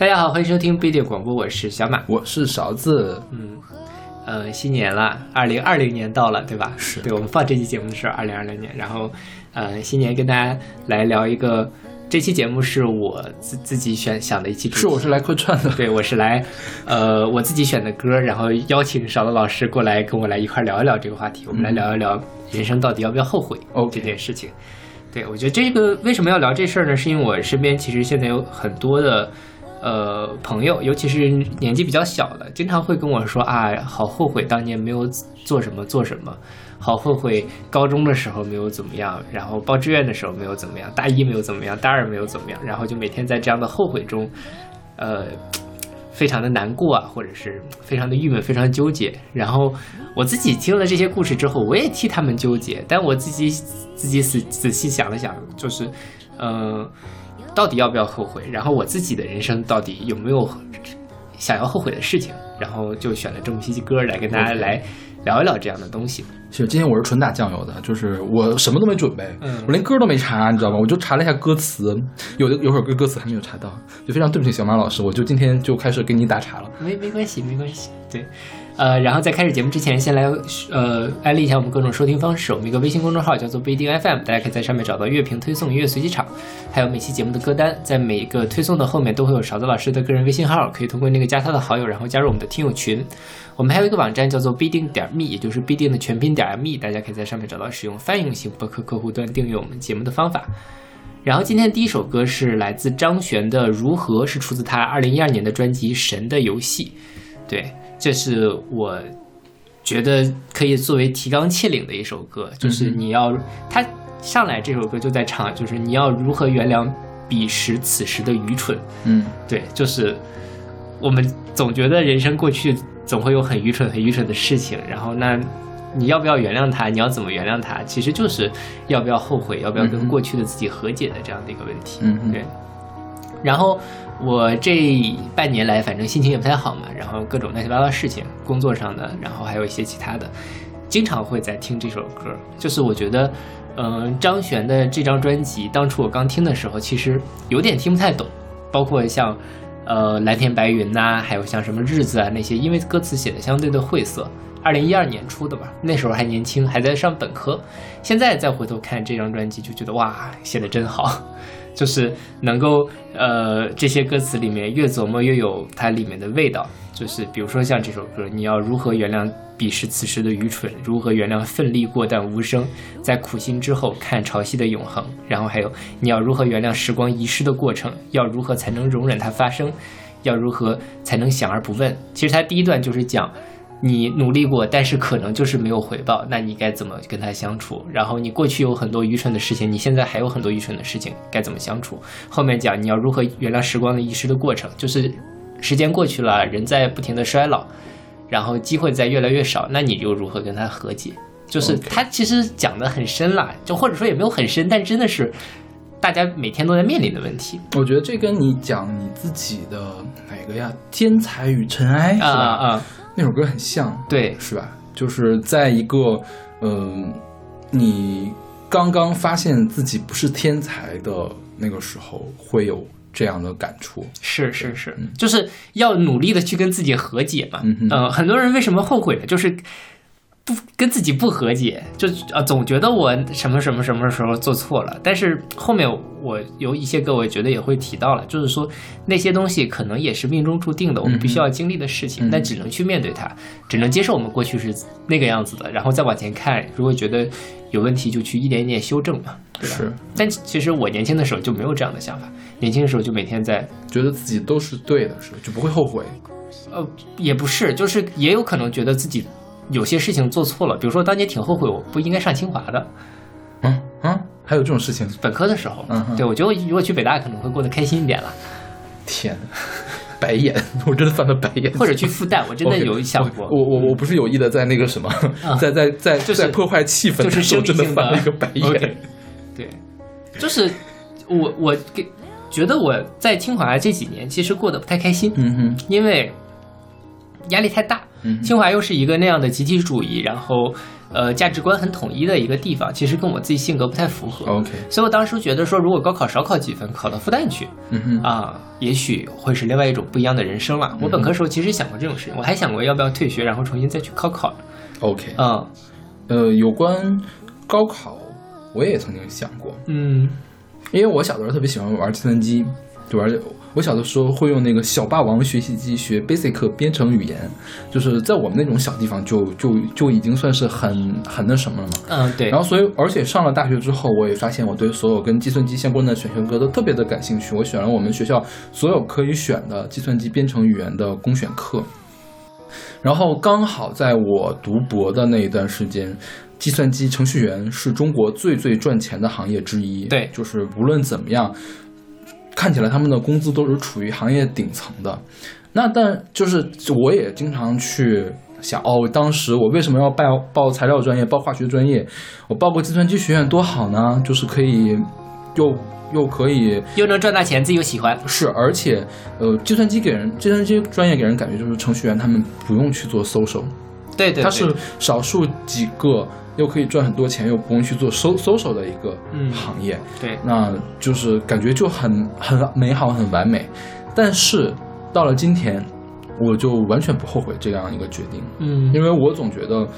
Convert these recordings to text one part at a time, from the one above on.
大家好，欢迎收听不一定广播，我是小马。我是勺子，嗯，呃，新年了，二零二零年到了，对吧？是对我们放这期节目的是二零二零年，然后，呃，新年跟大家来聊一个，这期节目是我自自己选想的一期主题，是我是来客串的，对我是来，呃，我自己选的歌，然后邀请勺子老师过来跟我来一块儿聊一聊这个话题，我们来聊一聊人生到底要不要后悔 OK 这件事情。对，我觉得这个为什么要聊这事儿呢？是因为我身边其实现在有很多的。呃，朋友，尤其是年纪比较小的，经常会跟我说啊，好后悔当年没有做什么做什么，好后悔高中的时候没有怎么样，然后报志愿的时候没有怎么样，大一没有怎么样，大二没有怎么样，然后就每天在这样的后悔中，呃，非常的难过啊，或者是非常的郁闷，非常纠结。然后我自己听了这些故事之后，我也替他们纠结，但我自己自己仔仔细想了想，就是，呃。到底要不要后悔？然后我自己的人生到底有没有想要后悔的事情？然后就选了这么一期歌来跟大家来聊一聊这样的东西。其实今天我是纯打酱油的，就是我什么都没准备，嗯我连歌都没查，你知道吗？我就查了一下歌词，有的有首歌歌词还没有查到，就非常对不起小马老师，我就今天就开始给你打岔了。没没关系，没关系。对，呃，然后在开始节目之前，先来呃安利一下我们各种收听方式。我们一个微信公众号叫做不一定 FM，大家可以在上面找到乐评推送、音乐随机场，还有每期节目的歌单。在每一个推送的后面都会有勺子老师的个人微信号，可以通过那个加他的好友，然后加入我们的听友群。我们还有一个网站叫做必定点 me，也就是必定的全拼点 me，大家可以在上面找到使用泛用型博客客户端订阅我们节目的方法。然后今天第一首歌是来自张悬的《如何》，是出自他二零一二年的专辑《神的游戏》。对，这是我觉得可以作为提纲挈领的一首歌，就是你要他上来这首歌就在唱，就是你要如何原谅彼时此时的愚蠢。嗯，对，就是我们总觉得人生过去总会有很愚蠢、很愚蠢的事情，然后那你要不要原谅他？你要怎么原谅他？其实就是要不要后悔，要不要跟过去的自己和解的这样的一个问题。嗯对。然后我这半年来，反正心情也不太好嘛，然后各种乱七八糟的事情，工作上的，然后还有一些其他的，经常会在听这首歌。就是我觉得，嗯、张悬的这张专辑，当初我刚听的时候，其实有点听不太懂，包括像呃蓝天白云呐、还有像什么日子啊那些，因为歌词写的相对的晦涩。二零一二年出的吧，那时候还年轻，还在上本科。现在再回头看这张专辑，就觉得哇，写的真好。就是能够呃这些歌词里面越琢磨越有它里面的味道。就是比如说像这首歌，你要如何原谅彼时此时的愚蠢？如何原谅奋力过但无声？在苦心之后看潮汐的永恒。然后还有你要如何原谅时光遗失的过程？要如何才能容忍它发生？要如何才能想而不问？其实它第一段就是讲。你努力过，但是可能就是没有回报，那你该怎么跟他相处？然后你过去有很多愚蠢的事情，你现在还有很多愚蠢的事情，该怎么相处？后面讲你要如何原谅时光的遗失的过程，就是时间过去了，人在不停的衰老，然后机会在越来越少，那你又如何跟他和解？就是他其实讲的很深啦，就或者说也没有很深，但真的是大家每天都在面临的问题我觉得这跟你讲你自己的哪个呀，《天才与尘埃》是啊吧？啊啊！那首歌很像，对，是吧？就是在一个，嗯、你刚刚发现自己不是天才的那个时候，会有这样的感触。是是是，就是要努力的去跟自己和解嘛。嗯哼呃，很多人为什么后悔呢？就是不跟自己不和解，就啊总觉得我什么什么什么时候做错了。但是后面我有一些歌，我觉得也会提到了，就是说那些东西可能也是命中注定的，我们必须要经历的事情，嗯但只能去面对它，只能接受我们过去是那个样子的，然后再往前看，如果觉得有问题，就去一点一点修正嘛，对吧？是，但其实我年轻的时候就没有这样的想法，年轻的时候就每天在觉得自己都是对的，是吧？就不会后悔。呃，也不是，就是也有可能觉得自己有些事情做错了，比如说当年挺后悔我不应该上清华的，嗯嗯，还有这种事情？本科的时候，嗯哼对我觉得如果去北大可能会过得开心一点了，天，白眼，我真的翻了白眼。或者去复旦，我真的有想过，我我我不是有意的在那个什么，啊 在在在就是在破坏气氛就是真的翻了一个白眼。对，就是我我给觉得我在清华这几年其实过得不太开心，嗯哼，因为压力太大。嗯清华又是一个那样的集体主义，然后呃价值观很统一的一个地方，其实跟我自己性格不太符合。OK，所以我当时觉得说，如果高考少考几分，考到复旦去嗯哼，啊，也许会是另外一种不一样的人生了。我本科时候其实想过这种事情，我还想过要不要退学，然后重新再去高考。OK，嗯呃，有关高考，我也曾经想过，嗯因为我小的时候特别喜欢玩计算机，就玩。我小的时候会用那个小霸王学习机学 Basic 编程语言，就是在我们那种小地方就就就已经算是很很那什么了嘛。嗯，对然，后，所以，而且上了大学之后，我也发现我对所有跟计算机相关的选修课都特别的感兴趣。我选了我们学校所有可以选的计算机编程语言的公选课。然后刚好在我读博的那一段时间，计算机程序员是中国最最赚钱的行业之一。对就是无论怎么样，看起来他们的工资都是处于行业顶层的。那但就是我也经常去想，哦，当时我为什么要报报材料专业、报化学专业？我报个计算机学院多好呢，就是可以又又可以又能赚大钱，自己又喜欢。是，而且呃，计算机给人计算机专业给人感觉就是程序员他们不用去做 social，对对，他是少数几个又可以赚很多钱又不用去做搜搜手的一个嗯行业。对，那就是感觉就很很美好、很完美。但是到了今天，我就完全不后悔这样一个决定，嗯因为我总觉得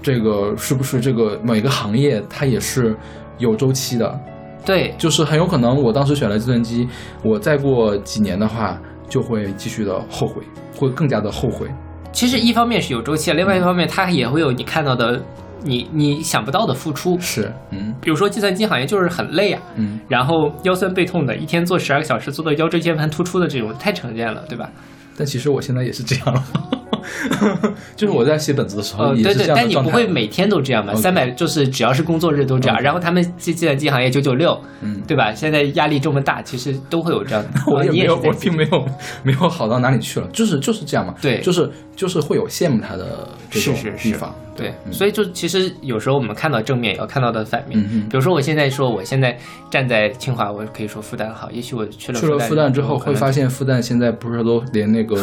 这个是不是这个每个行业它也是有周期的，对，就是很有可能我当时选了计算机，我再过几年的话就会继续的后悔，会更加的后悔。其实一方面是有周期，另外一方面它也会有你看到的你你想不到的付出。是，嗯比如说计算机行业就是很累啊，嗯，然后腰酸背痛的，一天做十二个小时，做到腰椎间盘突出的这种太常见了，对吧？但其实我现在也是这样了，就是我在写本子的时候呃，也是这，样对对但。你不会每天都这样嘛？OK 三百就是只要是工作日都这样然后他们计计算机行业九九六，嗯，对吧？现在压力这么大，其实都会有这样的。我也没有，我并没有没有好到哪里去了，就是就是这样嘛。对就是就是会有羡慕他的这种是是是地方。对，嗯所以就其实有时候我们看到正面，也要看到的反面。嗯比如说，我现在说我现在站在清华，我可以说复旦好。也许我去了去了复旦之后，会发现复旦现在不是都连那个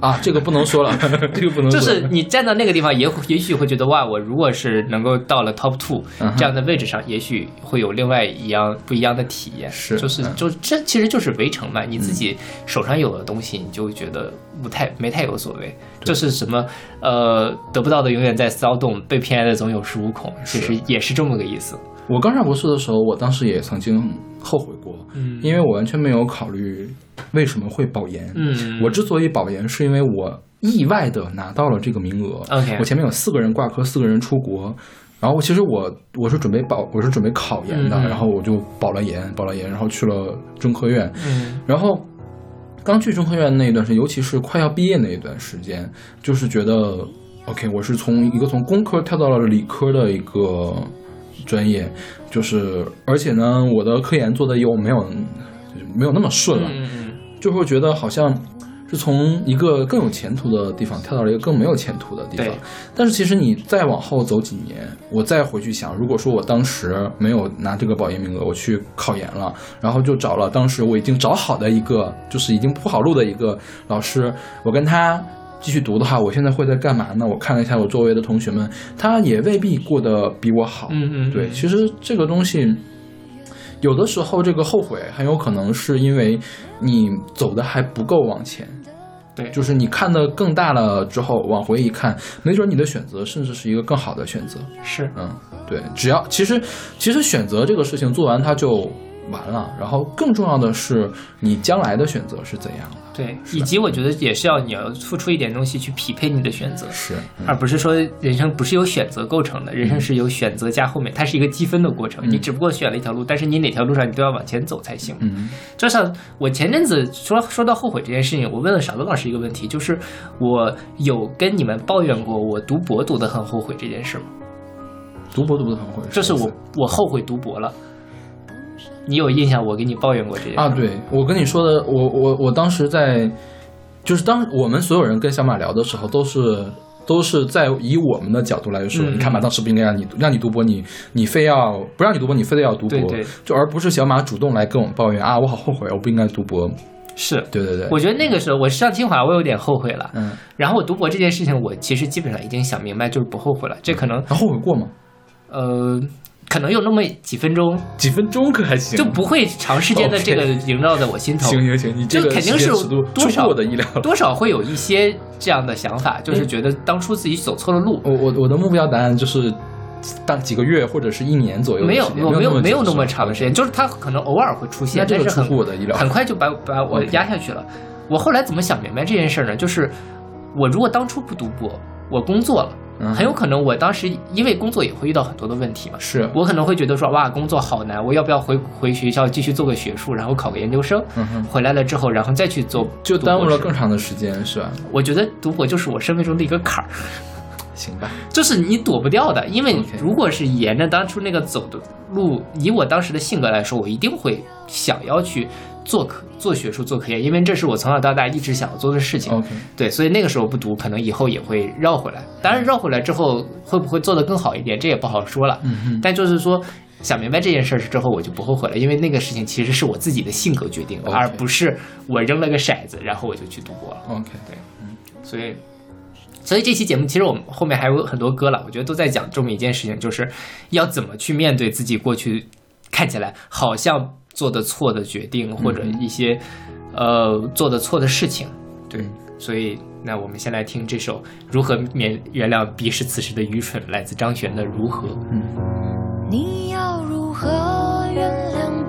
啊，这个不能说了，这个不能说。就是你站到那个地方，也也许会觉得哇，我如果是能够到了 top two 这样的位置上，也许会有另外一样不一样的体验。是就是嗯就这其实就是围城嘛，你自己手上有的东西，你就会觉得不太没太有所谓。这是什么？呃，得不到的永远在骚动，被偏爱的总有恃无恐，其实也是这么个意思。我刚上博士的时候，我当时也曾经后悔过，嗯因为我完全没有考虑为什么会保研。嗯，我之所以保研，是因为我意外的拿到了这个名额。OK 我前面有四个人挂科，四个人出国。然后其实我我是准备保，我是准备考研的，然后我就保了研，保了研，然后去了中科院。嗯然后刚去中科院那一段时间，尤其是快要毕业那一段时间，就是觉得 OK，我是从一个从工科跳到了理科的一个专业，就是而且呢，我的科研做的又没有就是没有那么顺了，就会觉得好像是从一个更有前途的地方跳到了一个更没有前途的地方。但是其实你再往后走几年，我再回去想，如果说我当时没有拿这个保研名额，我去考研了，然后就找了当时我已经找好的一个，就是已经铺好路的一个老师，我跟他。继续读的话，我现在会在干嘛呢？我看了一下我周围的同学们，他也未必过得比我好。嗯嗯，对，其实这个东西，有的时候这个后悔很有可能是因为你走的还不够往前，对，就是你看的更大了之后，往回一看，没准你的选择甚至是一个更好的选择。是嗯，对，只要其实其实选择这个事情做完它就完了，然后更重要的是你将来的选择是怎样的。对，以及我觉得也是要你要付出一点东西去匹配你的选择。是，嗯而不是说人生不是由选择构成的，人生是由选择加后面，它是一个积分的过程。嗯你只不过选了一条路，但是你哪条路上你都要往前走才行。嗯就像我前阵子说说到后悔这件事情，我问了少东老师一个问题，就是我有跟你们抱怨过我读博读得很后悔这件事吗？读博读的很后悔，就是我我后悔读博了。你有印象？我给你抱怨过这件事啊，对我跟你说的，我我我当时在，就是当我们所有人跟小马聊的时候，都是都是在以我们的角度来说，嗯你看吧，当时不应该让你让你读博，你你非要不让你读博，你非得要读博，对对就而不是小马主动来跟我们抱怨啊，我好后悔，我不应该读博。是，对对对，我觉得那个时候我上清华，我有点后悔了。嗯，然后我读博这件事情，我其实基本上已经想明白，就是不后悔了。这可能那后悔过吗？呃，可能有那么几分钟，几分钟可还行，就不会长时间的这个萦绕在我心头。行行行，你这个就肯定是多少我的意料。多少会有一些这样的想法，就是觉得当初自己走错了路。我我我的目标答案就是，当几个月或者是一年左右没有，时间我没有有没有那么长的时间，就是他可能偶尔会出现，但是很快就把把我压下去了。我后来怎么想明白这件事儿呢？就是我如果当初不读博，我工作了，嗯很有可能我当时因为工作也会遇到很多的问题嘛。是，我可能会觉得说，哇，工作好难，我要不要回回学校继续做个学术，然后考个研究生？嗯哼，回来了之后，然后再去做，就耽误了更长的时间，是吧？我觉得读博就是我生命中的一个坎儿。行吧，就是你躲不掉的，因为如果是沿着当初那个走的路，以我当时的性格来说，我一定会想要去做科、做学术、做科研，因为这是我从小到大一直想要做的事情。对，所以那个时候不读，可能以后也会绕回来。当然，绕回来之后会不会做得更好一点，这也不好说了。嗯哼，但就是说，想明白这件事儿之后，我就不后悔了，因为那个事情其实是我自己的性格决定而不是我扔了个骰子，然后我就去读博了。OK，对，嗯所以，所以这期节目其实我们后面还有很多歌了，我觉得都在讲这么一件事情，就是要怎么去面对自己过去看起来好像做的错的决定，或者一些、呃做的错的事情。对，所以那我们先来听这首《如何免原谅彼时此时的愚蠢》，来自张悬的《如何》。嗯你要如何原谅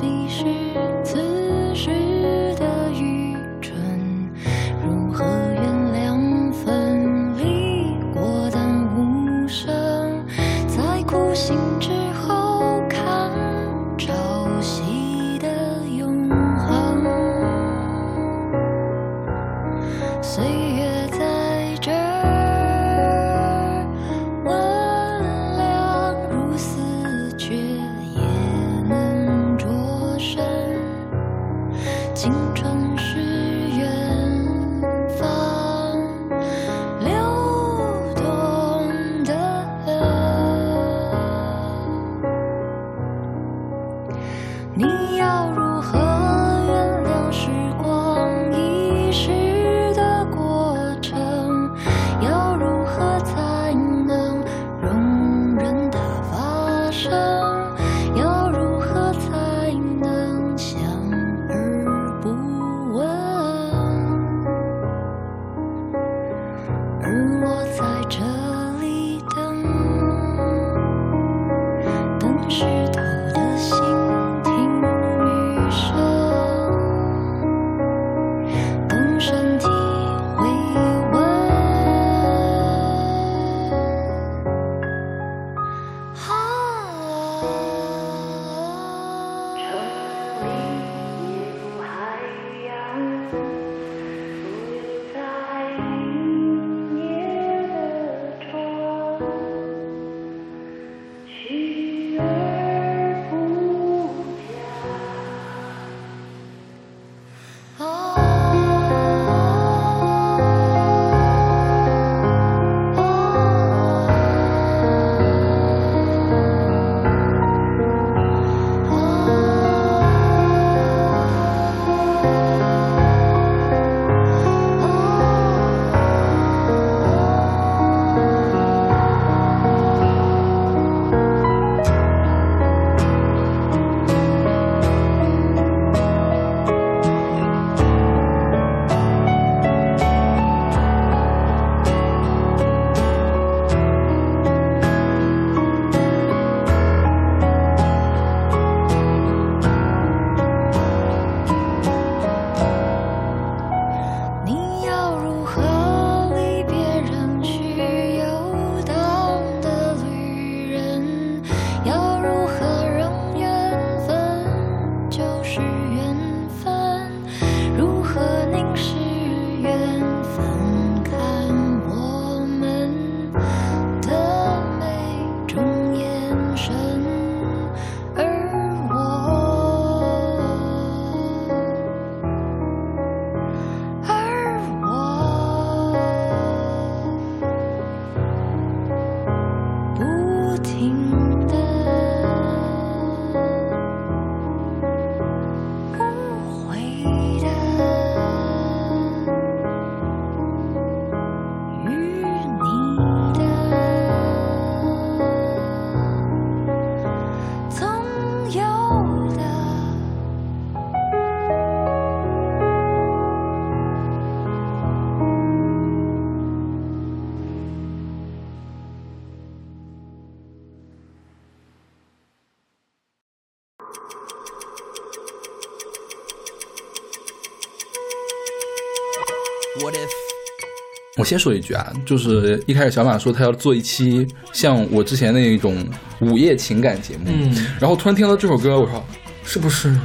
先说一句啊，就是一开始小马说他要做一期像我之前那种午夜情感节目，嗯然后突然听到这首歌，我说是不是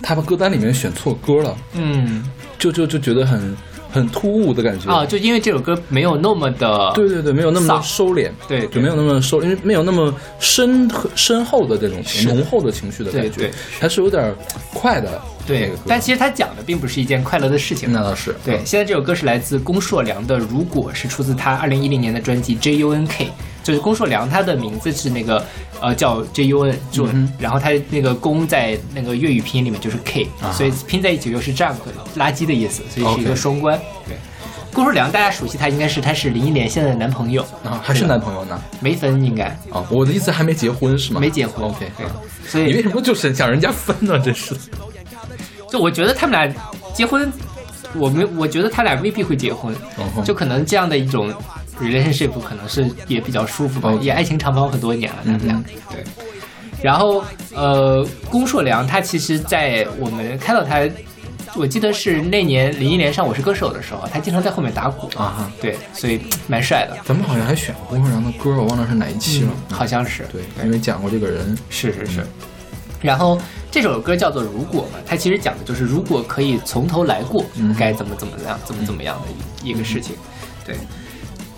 他把歌单里面选错歌了？嗯就就就觉得很很突兀的感觉。啊，就因为这首歌没有那么的对对对，没有那么丧。收敛，对就没有那么收，因为没有那么深深厚的这种是。浓厚的情绪的感觉对对，还是有点快的对，但其实他讲的并不是一件快乐的事情。那倒是对，嗯。现在这首歌是来自龚硕良的《如果》，是出自他二零一零年的专辑《J U N K》，就是龚硕良他的名字是那个呃叫 J U N Jun，、嗯然后他那个龚在那个粤语拼音里面就是 K，、啊。所以拼在一起又是 junk 垃圾的意思，所以是一个双关。对，龚硕良大家熟悉他应该是他是林忆莲现在的男朋友，啊，还是男朋友呢？没分应该。啊，我的意思还没结婚是吗？没结婚。OK，对。啊，所以你为什么就是想人家分呢？真是？就我觉得他们俩结婚，我没我觉得他俩未必会结婚，嗯就可能这样的一种 relationship 可能是也比较舒服吧也爱情长跑很多年了，他们俩、嗯对。然后呃，龚硕良他其实，在我们看到他，我记得是那年林忆莲上《我是歌手》的时候，他经常在后面打鼓啊哈。对，所以蛮帅的，咱们好像还选过龚硕良的歌，我忘了是哪一期了。好像是对，因为讲过这个人。是是是。然后这首歌叫做《如果》嘛，它其实讲的就是如果可以从头来过，嗯该怎么怎么样，怎么怎么样的一一个事情。对，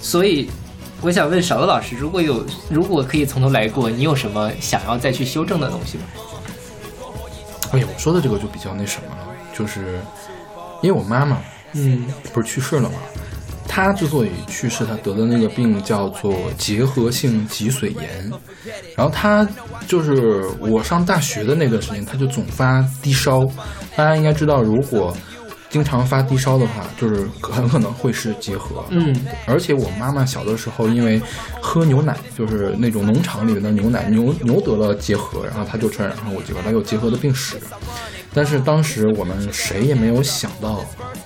所以我想问少乐老师，如果有如果可以从头来过，你有什么想要再去修正的东西吗？哎呀，我说的这个就比较那什么了，就是因为我妈妈嗯不是去世了吗？她之所以去世，她得的那个病叫做结核性脊髓炎，然后她就是我上大学的那段时间，她就总发低烧。大家应该知道，如果经常发低烧的话，就是 很可能会是结核。嗯而且我妈妈小的时候，因为喝牛奶，就是那种农场里面的牛奶，牛牛得了结核，然后她就传染上我结核，她有结核的病史。但是当时我们谁也没有想到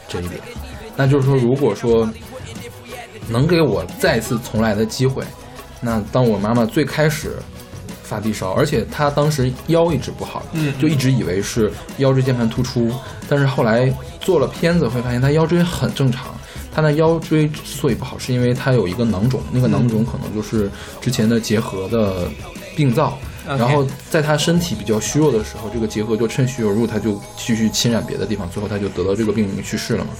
这一点，那就是说，如果说能给我再次重来的机会，那当我妈妈最开始发低烧，而且他当时腰一直不好，嗯就一直以为是腰椎间盘突出，但是后来做了片子会发现他腰椎很正常。他的腰椎之所以不好，是因为他有一个囊肿，那个囊肿可能就是之前的结核的病灶。然后在他身体比较虚弱的时候，这个结核就趁虚而入，他就继续侵染别的地方，最后他就得到这个病去世了嘛。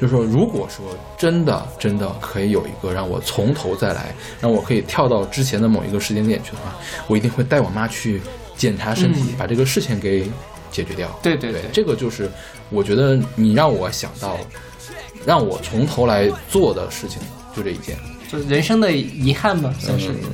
就是说，如果说真的真的可以有一个让我从头再来，让我可以跳到之前的某一个时间点去的话，我一定会带我妈去检查身体，嗯把这个事情给解决掉。对对对对这个就是我觉得你让我想到，让我从头来做的事情，就这一件。就是人生的遗憾吧，算是。嗯，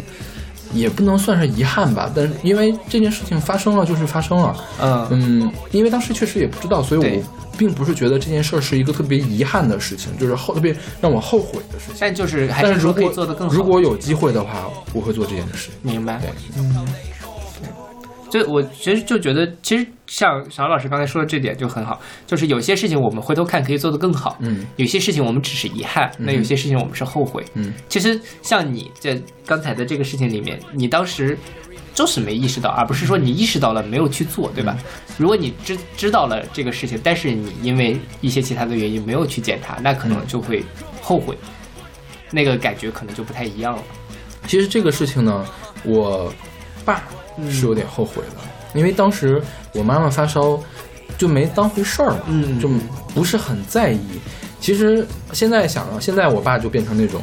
也不能算是遗憾吧，但是因为这件事情发生了，就是发生了。嗯嗯，因为当时确实也不知道，所以我并不是觉得这件事儿是一个特别遗憾的事情，就是后特别让我后悔的事情。但就是还但是如果。如果有机会的话，我会做这件事。明白，对，就我其实就觉得，其实像小老师刚才说的这点就很好，就是有些事情我们回头看可以做得更好，嗯有些事情我们只是遗憾，那有些事情我们是后悔。嗯，其实像你这刚才的这个事情里面，你当时就是没意识到，而不是说你意识到了没有去做，对吧？如果你知知道了这个事情，但是你因为一些其他的原因没有去检查，那可能就会后悔，那个感觉可能就不太一样了。其实这个事情呢，我爸是有点后悔的，因为当时我妈妈发烧，就没当回事儿嘛，嗯就不是很在意。其实现在想啊，现在我爸就变成那种，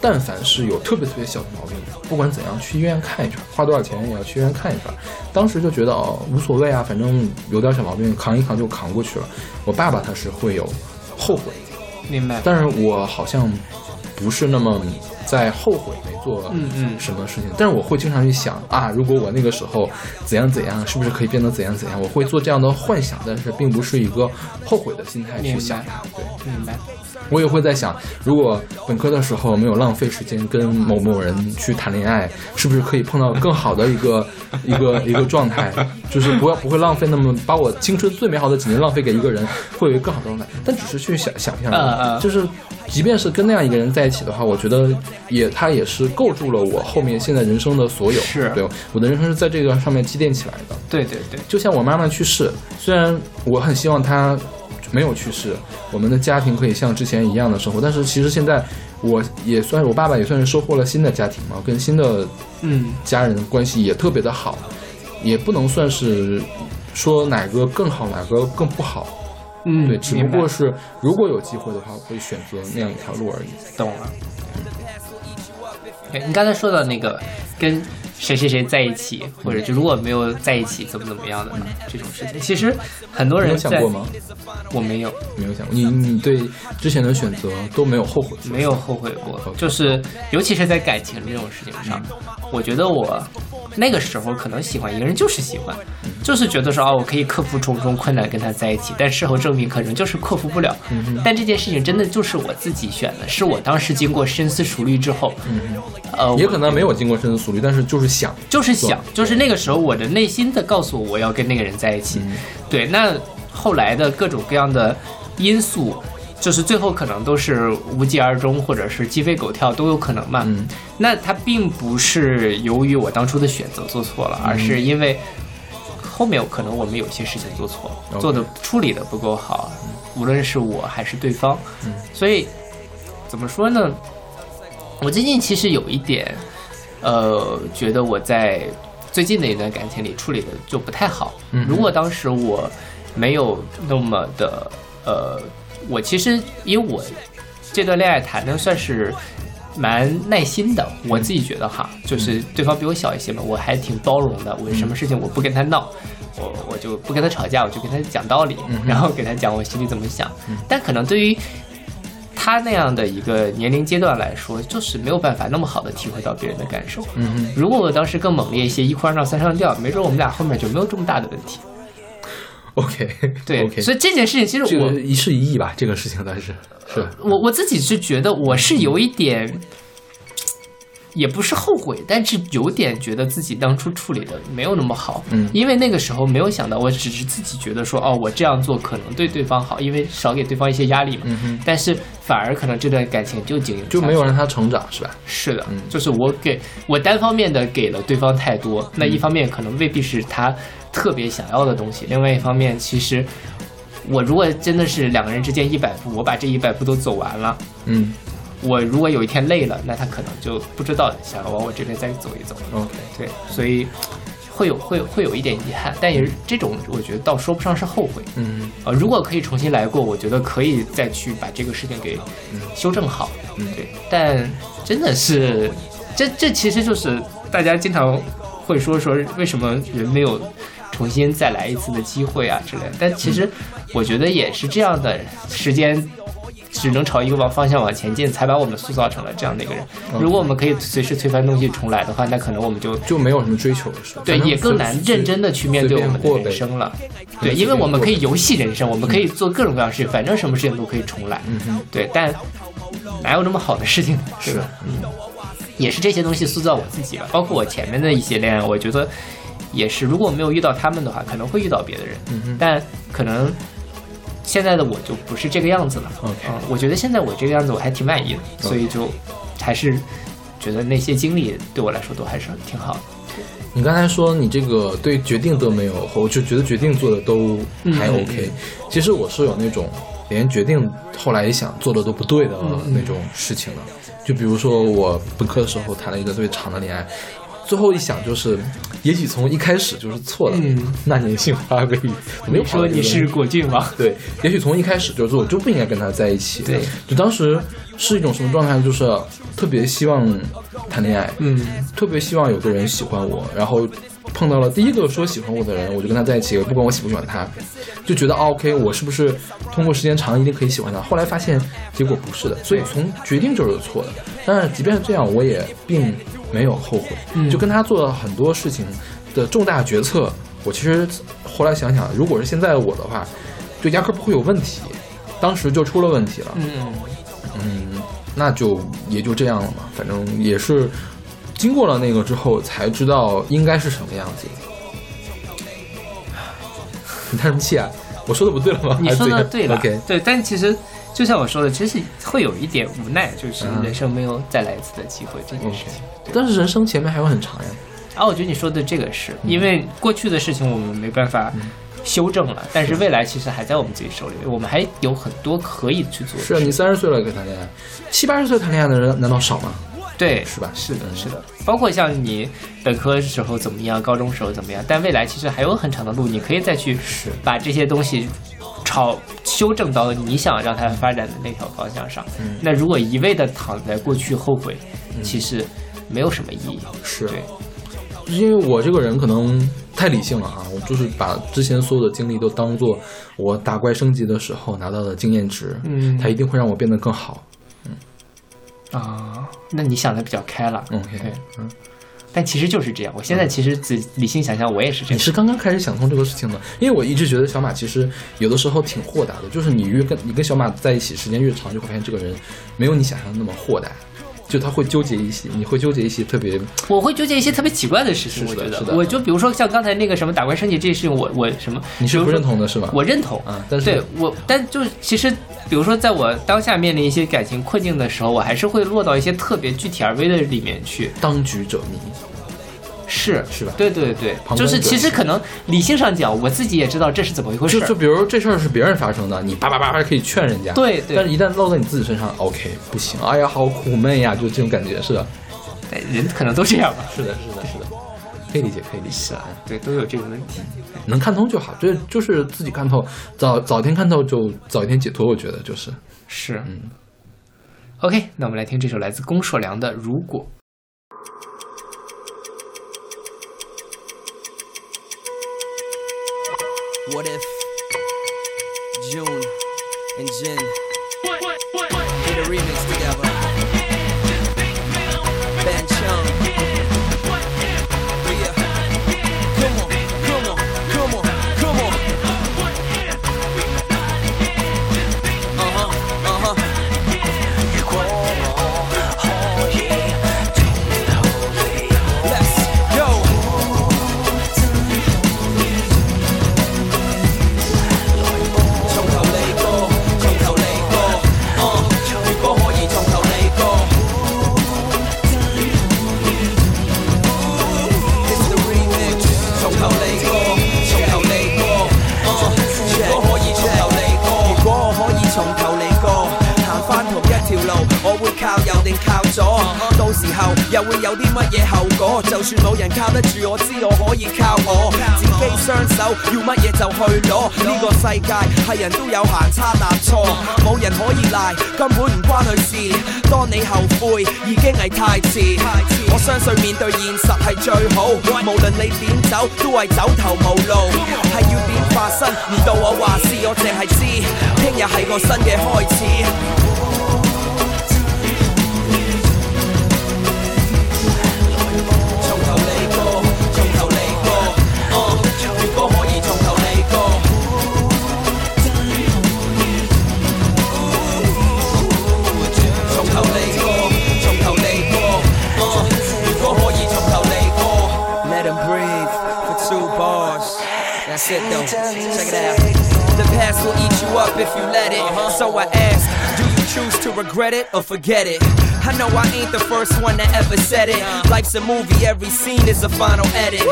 但凡是有特别特别小的毛病，不管怎样去医院看一圈，花多少钱也要去医院看一圈。当时就觉得哦无所谓啊，反正有点小毛病扛一扛就扛过去了。我爸爸他是会有后悔，明白。但是我好像不是那么在后悔没做嗯嗯什么事情，但是我会经常去想啊，如果我那个时候怎样怎样，是不是可以变得怎样怎样？我会做这样的幻想，但是并不是一个后悔的心态去想它。对明白。我也会在想，如果本科的时候没有浪费时间跟某某人去谈恋爱，是不是可以碰到更好的一个 一个一个状态？就是不要不会浪费那么把我青春最美好的几年浪费给一个人，会有一个更好的状态。但只是去想想象，嗯嗯就是即便是跟那样一个人在一起的话，我觉得也他也是构筑了我后面现在人生的所有。是对我的人生是在这个上面积淀起来的。对对对，就像我妈妈去世，虽然我很希望她没有去世，我们的家庭可以像之前一样的生活。但是其实现在我也算我爸爸也算是收获了新的家庭嘛，跟新的嗯家人关系也特别的好，也不能算是说哪个更好，哪个更不好。嗯，对，只不过是如果有机会的话，我会选择那样一条路而已。懂了。哎，你刚才说到那个跟谁谁谁在一起，或者就如果没有在一起，怎么怎么样的呢？这种事情，其实很多人想过吗？我没有，没有想过，你你对之前的选择都没有后悔？没有后悔过就是尤其是在感情这种事情上，我觉得我那个时候可能喜欢一个人就是喜欢，就是觉得说啊，我可以克服重重困难跟他在一起，但事后证明可能就是克服不了。但这件事情真的就是我自己选的，是我当时经过深思熟虑之后，嗯呃，也可能没有经过深思熟虑，但是就是想，就是想，就是那个时候我的内心的告诉我我要跟那个人在一起。对，那后来的各种各样的因素，就是最后可能都是无疾而终，或者是鸡飞狗跳都有可能嘛。嗯那它并不是由于我当初的选择做错了，而是因为后面可能我们有些事情做错做的处理的不够好，无论是我还是对方。嗯所以怎么说呢？我最近其实有一点，呃，觉得我在最近的一段感情里处理的就不太好。嗯如果当时我没有那么的，呃，我其实因为我这段恋爱谈的算是蛮耐心的，我自己觉得哈，就是对方比我小一些嘛，我还挺包容的。我什么事情我不跟他闹，我我就不跟他吵架，我就跟他讲道理，然后给他讲我心里怎么想。但可能对于他那样的一个年龄阶段来说，就是没有办法那么好的体会到别人的感受。嗯嗯如果我当时更猛烈一些，一哭二闹三上吊，没准我们俩后面就没有这么大的问题。，OK，对 OK，所以这件事情其实我这个一事一议吧，这个事情但是是，我我自己是觉得我是有一点，也不是后悔，但是有点觉得自己当初处理的没有那么好。嗯因为那个时候没有想到，我只是自己觉得说，哦，我这样做可能对对方好，因为少给对方一些压力嘛。嗯哼，但是反而可能这段感情就经营就没有让他成长是吧？是的，嗯就是我给我单方面的给了对方太多，那一方面可能未必是他特别想要的东西，另外一方面，其实我如果真的是两个人之间一百步，我把这一百步都走完了，嗯我如果有一天累了，那他可能就不知道想要往我这边再走一走。，OK，对，所以会有会有会有一点遗憾，但也是这种我觉得倒说不上是后悔。嗯呃，如果可以重新来过，我觉得可以再去把这个事情给修正好。嗯对，但真的是，这这其实就是大家经常会说说为什么人没有重新再来一次的机会啊之类的。但其实我觉得也是这样的，时间只能朝一个往方向往前进，才把我们塑造成了这样的一个人。嗯如果我们可以随时推翻东西重来的话，那可能我们就就没有什么追求了是吧？对，也更难认真的去面对我们的人生了。对，因为我们可以游戏人生，我们可以做各种各样的事情，反正什么事情都可以重来。嗯哼，对，但哪有那么好的事情呢？是吧？嗯，也是这些东西塑造我自己吧。包括我前面的一些恋爱，我觉得也是，如果我没有遇到他们的话，可能会遇到别的人，嗯哼但可能现在的我就不是这个样子了。嗯，我觉得现在我这个样子我还挺满意的，所以就还是觉得那些经历对我来说都还是挺好的。你刚才说你这个对决定都没有我，就觉得决定做的都还嗯 OK。其实我是有那种连决定后来一想做的都不对的嗯那种事情的。就比如说我本科的时候谈了一个特别长的恋爱，最后一想就是，也许从一开始就是错的。嗯。那年杏花微雨，没有说你是果郡王，对，也许从一开始就是我就不应该跟他在一起。对，就当时是一种什么状态，就是特别希望谈恋爱，嗯。特别希望有个人喜欢我，然后碰到了第一个说喜欢我的人，我就跟他在一起，不管我喜不喜欢他，就觉得啊 OK，我是不是通过时间长一定可以喜欢他？后来发现结果不是的，所以从决定就是错的。但是即便是这样，我也并没有后悔，嗯就跟他做了很多事情的重大决策，我其实后来想想，如果是现在的我的话，就压根儿不会有问题，当时就出了问题了。嗯，嗯，那就也就这样了嘛，反正也是经过了那个之后才知道应该是什么样子。你叹什么气啊？我说的不对了吗？你说的对了对，但其实就像我说的，其实会有一点无奈，就是嗯人生没有再来一次的机会这件事情。但是人生前面还有很长呀。啊，我觉得你说的这个是因为过去的事情我们没办法修正了，但是未来其实还在我们自己手里，我们还有很多可以去做的。是啊，你三十岁了可以谈恋爱，七八十岁谈恋爱的人难道少吗？对，是吧是的，嗯是的。包括像你本科时候怎么样，高中时候怎么样，但未来其实还有很长的路，你可以再去是把这些东西朝修正到你想让它发展的那条方向上。嗯那如果一味的躺在过去后悔，其实没有什么意义。是对，因为我这个人可能太理性了啊，我就是把之前所有的经历都当做我打怪升级的时候拿到的经验值，嗯它一定会让我变得更好。啊，那你想的比较开了。OK，对，嗯，但其实就是这样。我现在其实仔理性想想，我也是这样。你是刚刚开始想通这个事情的，因为我一直觉得小马其实有的时候挺豁达的，就是你越跟你跟小马在一起时间越长，就会发现这个人没有你想象的那么豁达，就他会纠结一些，你会纠结一些特别我会纠结一些特别奇怪的事情，我觉得我就比如说像刚才那个什么打怪升级这些事情，我我什么，你是不认同的是吧？我认同，啊，但是对我，但就其实，比如说在我当下面临一些感情困境的时候，我还是会落到一些特别具体而微的里面去。当局者迷，是。是吧？对对对，就是其实可能理性上讲，我自己也知道这是怎么一回事。就就比如这事儿是别人发生的，你叭叭叭叭可以劝人家，对对。但是一旦落在你自己身上，OK，不行，哎呀，好苦闷呀，就这种感觉，是的，哎人可能都这样吧。是的，是的，是的，可以理解，可以理解，啊，对，都有这个问题。能看通就好，这就是自己看透，早早一天看透就早一天解脱，我觉得就是，是，嗯。OK，那我们来听这首来自龚硕良的《如果》。What if June and Jin did a remix together? It. Life's a movie, every scene is a final edit.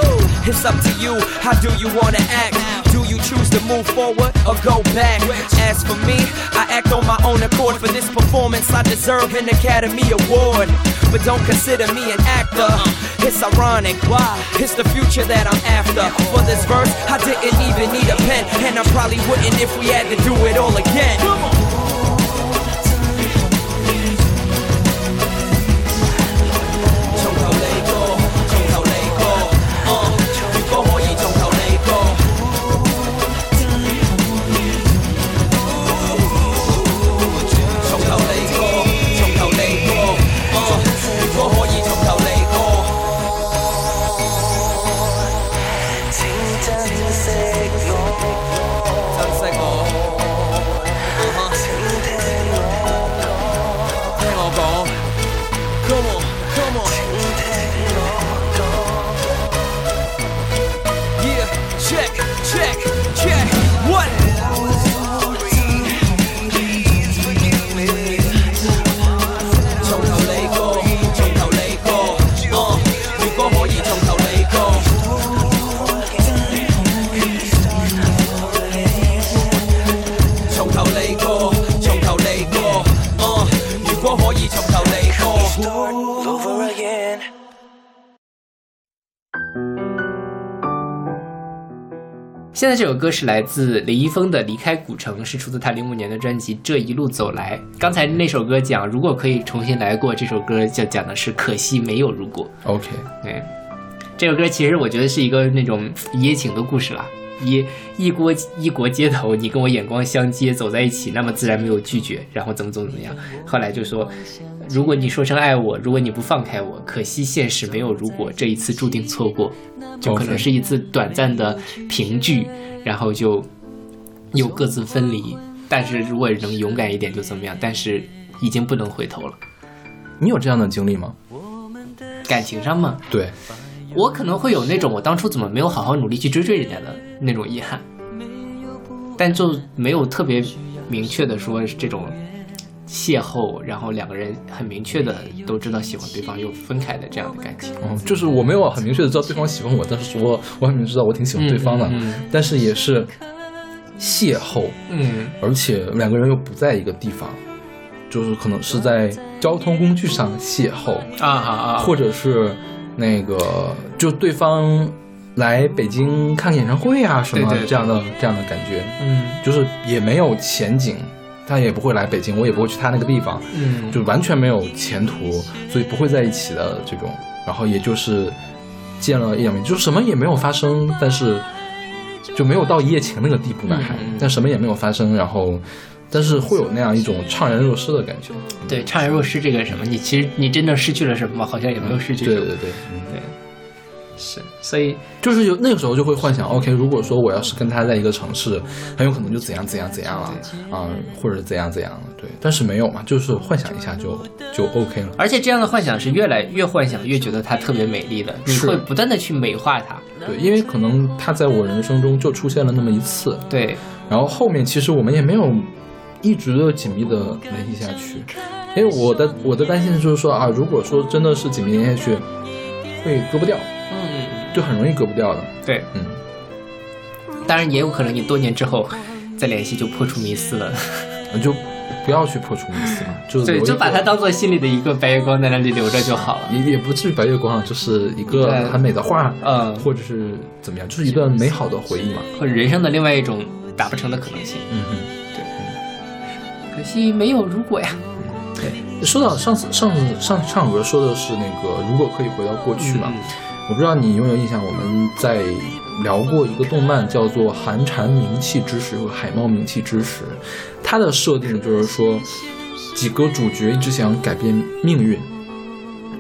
It's up to you, how do you wanna act? Do you choose to move forward or go back? As for me, I act on my own accord. For this performance, I deserve an Academy Award. But don't consider me an actor. It's ironic, why? It's the future that I'm after. For this verse, I didn't even need a pen, and I probably wouldn't if we had to do it all again. 首歌是来自林一峰的《离开古城》，是出自他零五年的专辑《这一路走来》。刚才那首歌讲如果可以重新来过，这首歌就讲的是可惜没有如果。OK，对，这首歌其实我觉得是一个那种一夜情的故事啦。一一国一国街头，你跟我眼光相接，走在一起，那么自然没有拒绝，然后怎么怎么怎么样。后来就说，如果你说声爱我，如果你不放开我，可惜现实没有如果，这一次注定错过，就可能是一次短暂的平聚，然后就又各自分离。但是如果能勇敢一点就怎么样，但是已经不能回头了。你有这样的经历吗？感情上吗，对，我可能会有那种我当初怎么没有好好努力去追追人家的那种遗憾，但就没有特别明确的说是这种邂逅，然后两个人很明确的都知道喜欢对方又分开的这样的感情。嗯，就是我没有很明确的知道对方喜欢我，但是我我很明知道我挺喜欢对方的，但是也是邂逅，嗯而且两个人又不在一个地方，就是可能是在交通工具上邂逅，啊啊啊！或者是那个就对方来北京看演唱会啊什么这样的这样的感觉，嗯就是也没有前景，他也不会来北京，我也不会去他那个地方，嗯，就完全没有前途，所以不会在一起的这种。然后也就是见了一两面，就什么也没有发生，但是就没有到一夜情那个地步呢，还但什么也没有发生，然后但是会有那样一种怅然若失的感觉。对怅然若失这个什么，你其实你真正失去了什么吗？好像也没有失去什么。对对对，嗯对，是，所以就是有那个时候就会幻想，OK，如果说我要是跟他在一个城市，很有可能就怎样怎样怎样了啊、或者怎样怎样了，对，但是没有嘛，就是幻想一下就就 OK 了。而且这样的幻想是越来越幻想，越觉得它特别美丽的，你会不断的去美化它。对，因为可能他在我人生中就出现了那么一次，对，然后后面其实我们也没有一直的紧密的联系下去，因为我的我的担心就是说啊，如果说真的是紧密联系下去，会割不掉，嗯，就很容易割不掉的。对，嗯，当然也有可能你多年之后再联系就破除迷思了，就不要去破除迷思嘛，就对，就把它当做心里的一个白月光在那里留着就好了。也也不至于白月光啊，就是一个很美的画，嗯或者是怎么样，就是一段美好的回忆嘛。或者人生的另外一种达不成的可能性。嗯哼。可惜没有如果呀。对说到上次上次上上首歌说的是那个如果可以回到过去嘛，嗯我不知道你有没有印象，我们在聊过一个动漫叫做《寒蝉鸣泣之时》和《海猫鸣泣之时》，它的设定就是说几个主角一直想改变命运。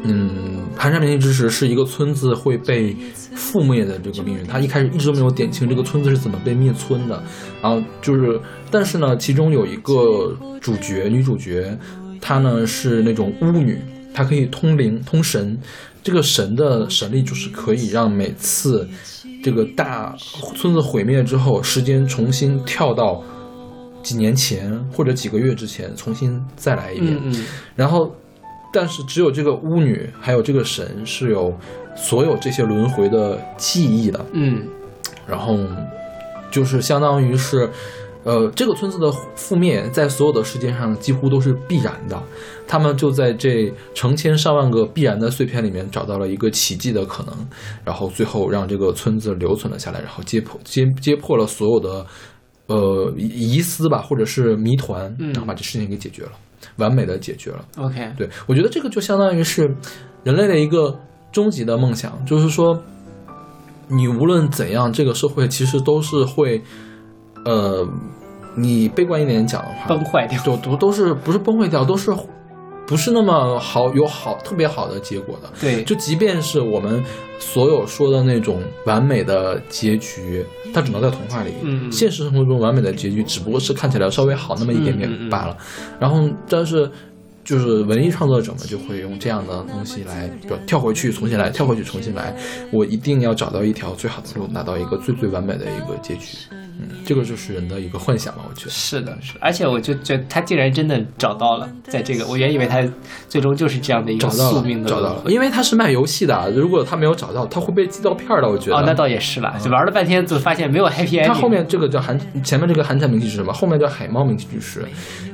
嗯，寒蝉鸣泣之时是一个村子会被覆灭的这个命运，他一开始一直都没有点清这个村子是怎么被灭村的，然后就是，但是呢，其中有一个主角女主角，她呢是那种巫女，她可以通灵通神，这个神的神力就是可以让每次这个大村子毁灭之后，时间重新跳到几年前或者几个月之前，重新再来一遍。嗯嗯然后，但是只有这个巫女还有这个神是有所有这些轮回的记忆的，嗯然后就是相当于是，呃，这个村子的覆灭在所有的事件上几乎都是必然的。他们就在这成千上万个必然的碎片里面找到了一个奇迹的可能，然后最后让这个村子留存了下来，然后揭破揭揭破了所有的呃疑思吧，或者是谜团，嗯然后把这事情给解决了，完美的解决了。，OK，对我觉得这个就相当于是人类的一个终极的梦想，就是说，你无论怎样，这个社会其实都是会，呃，你悲观一点讲的话，崩坏掉。都都都是不是崩溃掉，都是不是那么好有好特别好的结果的。对，就即便是我们所有说的那种完美的结局，它只能在童话里。嗯现实生活中完美的结局只不过是看起来稍微好那么一点点嗯嗯嗯罢了。然后，但是就是文艺创作者们就会用这样的东西来，比如跳回去重新来，跳回去重新来。我一定要找到一条最好的路，拿到一个最最完美的一个结局。嗯，这个就是人的一个幻想吧，我觉得。是的，是的，而且我就觉得他竟然真的找到了，在这个，我原以为他最终就是这样的一个宿命，的找到了，因为他是卖游戏的，如果他没有找到，他会被寄到片儿的。我觉得。哦，那倒也是了，就玩了半天，就发现没有 happy ending。它后面这个叫寒，前面这个寒蝉鸣泣是什么，后面叫海猫鸣泣之时。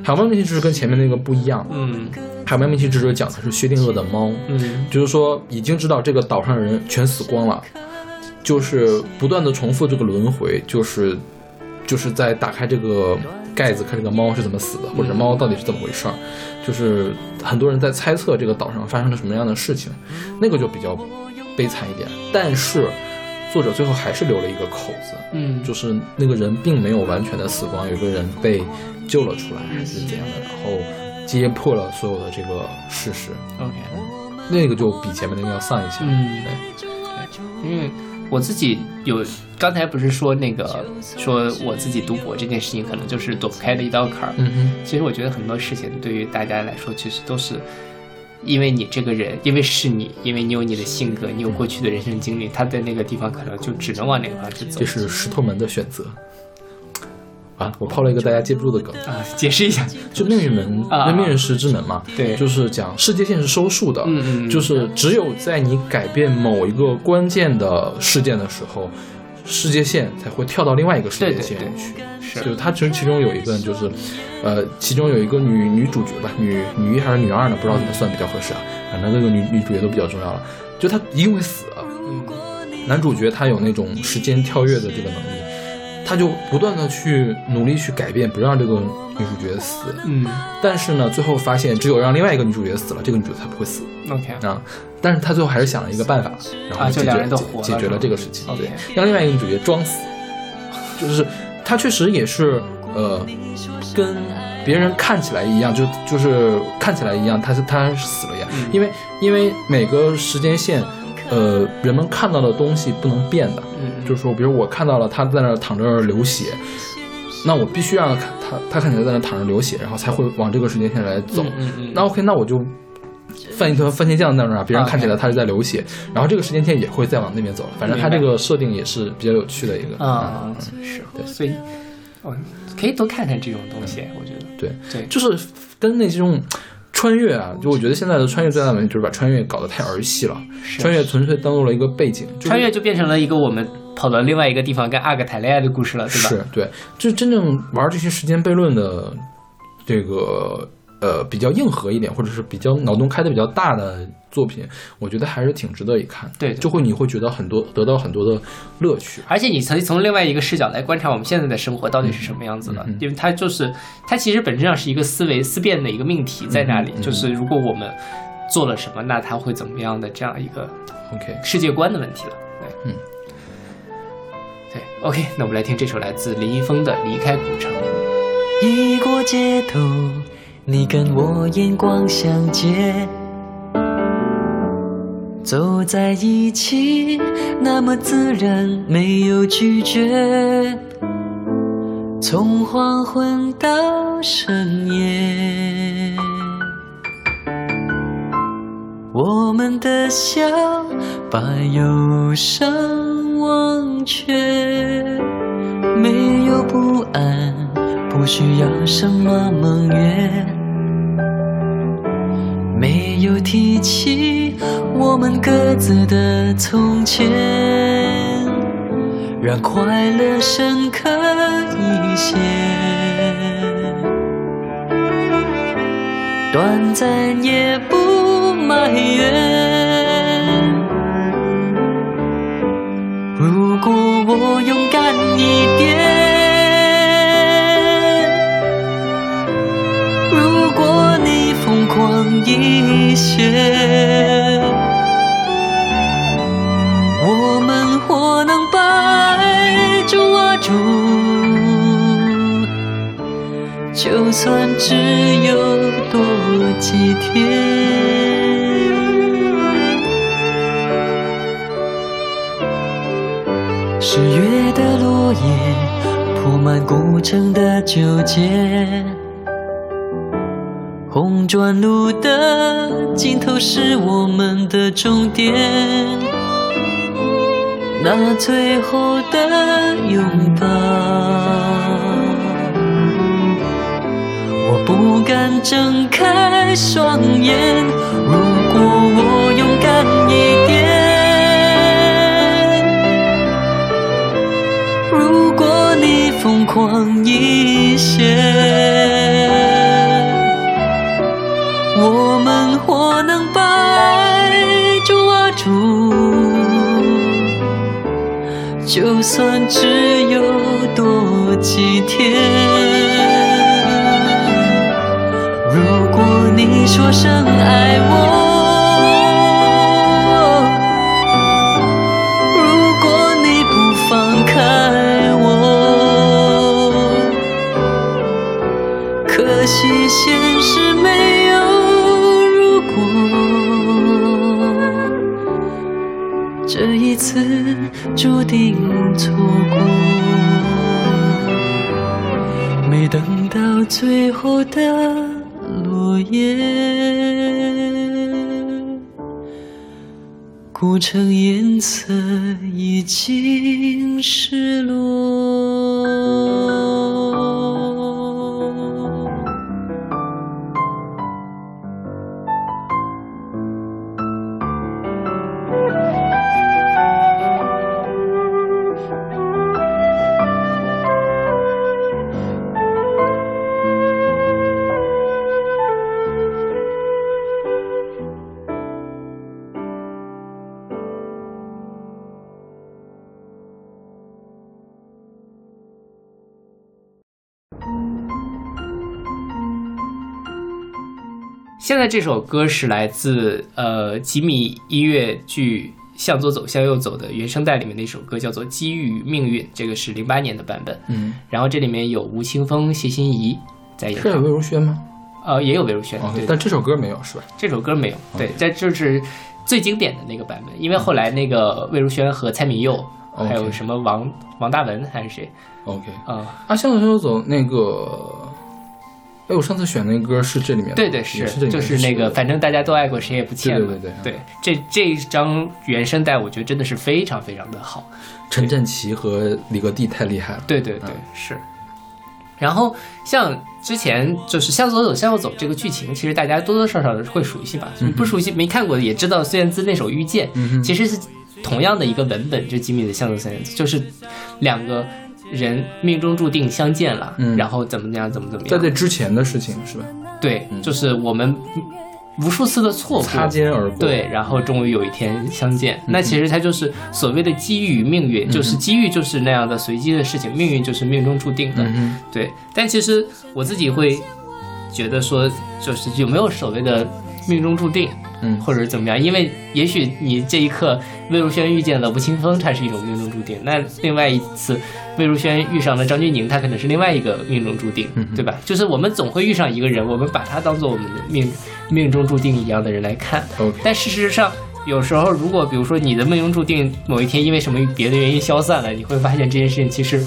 海猫鸣泣之时跟前面那个不一样，嗯海猫鸣泣之时讲的是薛定谔的猫，嗯就是说已经知道这个岛上的人全死光了，就是不断的重复这个轮回，就是就是在打开这个盖子，看这个猫是怎么死的，或者猫到底是怎么回事儿，就是很多人在猜测这个岛上发生了什么样的事情，那个就比较悲惨一点。但是作者最后还是留了一个口子，嗯，就是那个人并没有完全的死光，有一个人被救了出来，还是怎样的，然后揭破了所有的这个事实，OK，那个就比前面那个要丧一些。嗯对，因为我自己有刚才不是说那个说我自己读博这件事情，可能就是躲不开的一道坎儿。嗯哼，其实我觉得很多事情对于大家来说，其实都是因为你这个人，因为是你，因为你有你的性格，你有过去的人生经历，他在那个地方可能就只能往那个方向去走这。是石头门的选择。啊，我抛了一个大家接不住的梗，啊，解释一下。就命运门，啊那命运石之门嘛，对就是讲世界线是收束的，嗯嗯嗯就是只有在你改变某一个关键的事件的时候，世界线才会跳到另外一个世界线对对对去。是就是它其实其中有一个就是，呃，其中有一个女女主角吧，女女一还是女二呢，不知道怎么算比较合适啊。反正这个女女主角都比较重要了，就她一定会死。嗯男主角他有那种时间跳跃的这个能力，他就不断的去努力去改变，不让这个女主角死。嗯。但是呢，最后发现只有让另外一个女主角死了，这个女主角才不会死，OK，啊。但是他最后还是想了一个办法，然后解决、解决了这个事情。对，让另外一个女主角装死，就是他确实也是呃，跟别人看起来一样，就就是看起来一样，他是他是死了呀，嗯。因为因为每个时间线，呃，人们看到的东西不能变的，嗯就是说，比如我看到了他在那儿躺着流血，那我必须让他他他看起来在那儿躺着流血，然后才会往这个时间线来走。嗯嗯嗯。那 OK，那我就放一坨番茄酱在那儿，别人看起来他是在流血，然后这个时间线也会再往那边走了。反正他这个设定也是比较有趣的一个。啊是，对，所以哦，可以多看看这种东西，我觉得。对，对，就是跟那种穿越啊，就我觉得现在的穿越最大的问题就是把穿越搞得太儿戏了，是。穿越纯粹当做了一个背景，就是穿越就变成了一个我们跑到另外一个地方跟阿哥谈恋爱的故事了，对吧？是对，就是真正玩这些时间悖论的这个呃比较硬核一点，或者是比较脑洞开的比较大的作品，我觉得还是挺值得一看。对对就会你会觉得很多得到很多的乐趣。而且你从从另外一个视角来观察我们现在的生活到底是什么样子的，嗯嗯因为它就是它其实本质上是一个思维思辨的一个命题在那里，就是如果我们做了什么，那它会怎么样的这样一个 OK，世界观的问题了。对，嗯，对，OK，那我们来听这首来自林一峰的《离开古城》。一过街头，你跟我眼光相接，走在一起，那么自然，没有拒绝。从黄昏到深夜，我们的笑把忧伤忘却，没有不安。不需要什么盟约，没有提起我们各自的从前，让快乐深刻一些。短暂也不埋怨。如果我勇敢一点。如果你疯狂一些，我们或能把爱抓住，就算只有多几天。满古城的纠结。红砖路的尽头是我们的终点，那最后的拥抱，我不敢睁开双眼。如果我勇敢一点，光一些。我们或能把爱抓住，就算只有多几天。如果你说声爱我，等到最后的落叶，古城颜色已尽现在这首歌是来自呃吉米音乐剧《向左走，向右走》的原声带里面的一首歌，叫做《机遇与命运》，这个是零八年的版本。嗯，然后这里面有吴青峰、谢欣怡在演唱。是有魏，如萱吗？呃，也有魏如萱，哦对，但这首歌没有是吧？这首歌没有，对，这就是最经典的那个版本，因为后来那个魏如萱和蔡明佑，还有什么王王大文还是谁？OK 啊、啊，向左向右走那个，哎，我上次选那个歌是这里面的，对对是就是那个，反正大家都爱过，谁也不欠嘛。对对对对这这一张原声带，我觉得真的是非常非常的好。陈振奇和李格弟太厉害了。对对对，嗯是。然后像之前就是向左走向右走这个剧情，其实大家多多少少的会熟悉吧？不熟悉没看过的也知道孙燕姿那首《遇见》，其实是同样的一个文本，就吉米的向左向右走，就是两个人命中注定相见了，嗯然后怎么怎样怎么怎么样，在这之前的事情是吧？对，就是我们无数次的错过，擦肩而过。对，然后终于有一天相见。那其实它就是所谓的机遇与命运，就是机遇就是那样的随机的事情，命运就是命中注定的。嗯，对，但其实我自己会觉得说，就是有没有所谓的命中注定，嗯或者是怎么样？因为也许你这一刻魏如萱遇见了吴青峰，它是一种命中注定；那另外一次魏如萱遇上了张钧甯，她可能是另外一个命中注定，嗯对吧？就是我们总会遇上一个人，我们把他当做我们的命命中注定一样的人来看。但事实上，有时候如果比如说你的命中注定某一天因为什么别的原因消散了，你会发现这件事情其实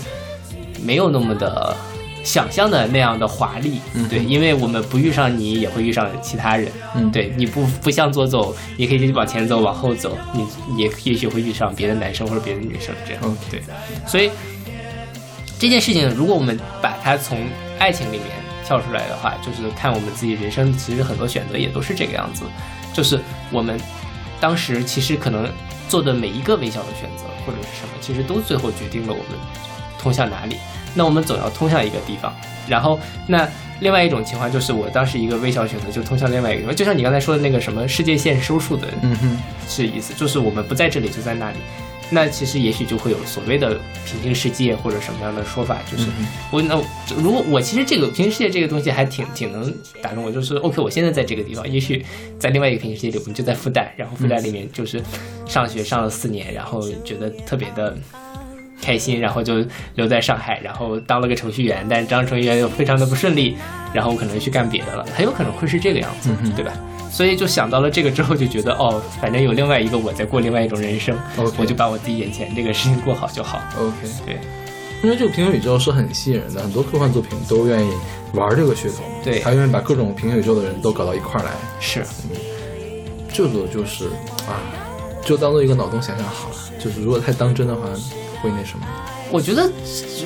没有那么的想象的那样的华丽。嗯对，因为我们不遇上你，也会遇上其他人。嗯对，你不不向左走，你可以往前走，往后走，你你也也许会遇上别的男生或者别的女生这样。对，所以这件事情，如果我们把它从爱情里面跳出来的话，就是看我们自己人生，其实很多选择也都是这个样子，就是我们当时其实可能做的每一个微小的选择或者是什么，其实都最后决定了我们通向哪里。那我们总要通向一个地方，然后那另外一种情况就是我当时一个微小选择就通向另外一个地方，就像你刚才说的那个什么世界线收束的嗯哼，是意思，就是我们不在这里就在那里。那其实也许就会有所谓的平行世界或者什么样的说法，就是我那如果我其实这个平行世界这个东西还挺挺能打动我，就是 OK，我现在在这个地方，也许在另外一个平行世界里，我们就在复旦，然后复旦里面就是上学上了四年，然后觉得特别的开心，然后就留在上海，然后当了个程序员，但是当程序员又非常的不顺利，然后我可能去干别的了，很有可能会是这个样子，对吧？所以就想到了这个之后，就觉得哦，反正有另外一个我在过另外一种人生我就把我自己眼前这个事情过好就好。OK，对。因为这个平行宇宙是很吸引人的，很多科幻作品都愿意玩这个噱头，对。还愿意把各种平行宇宙的人都搞到一块儿来，是，这个就是啊，就当做一个脑洞想想好了，就是如果太当真的话，会那什么。我觉得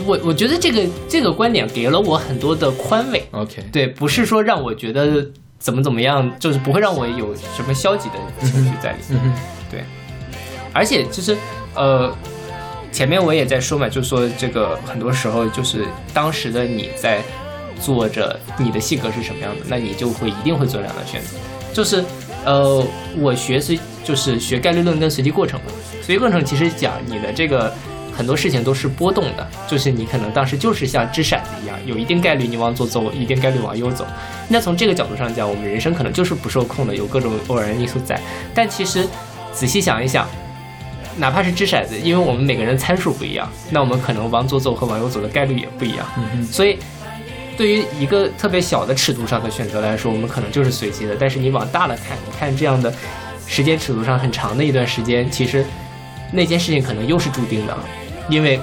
我我觉得这个这个观点给了我很多的宽慰，OK，对，不是说让我觉得怎么怎么样，就是不会让我有什么消极的情绪在里面。嗯，对，而且就是呃，前面我也在说嘛，就说这个很多时候就是当时的你在做着你的性格是什么样的，那你就会一定会做这样的选择。就是呃，我学随就是学概率论跟随机过程嘛，随机过程其实讲你的这个很多事情都是波动的，就是你可能当时就是像掷骰子一样，有一定概率你往左走，一定概率往右走。那从这个角度上讲，我们人生可能就是不受控的，有各种偶然因素在。但其实仔细想一想，哪怕是掷骰子，因为我们每个人参数不一样，那我们可能往左走和往右走的概率也不一样。所以，对于一个特别小的尺度上的选择来说，我们可能就是随机的。但是你往大了看，你看这样的时间尺度上很长的一段时间，其实那件事情可能又是注定的，因为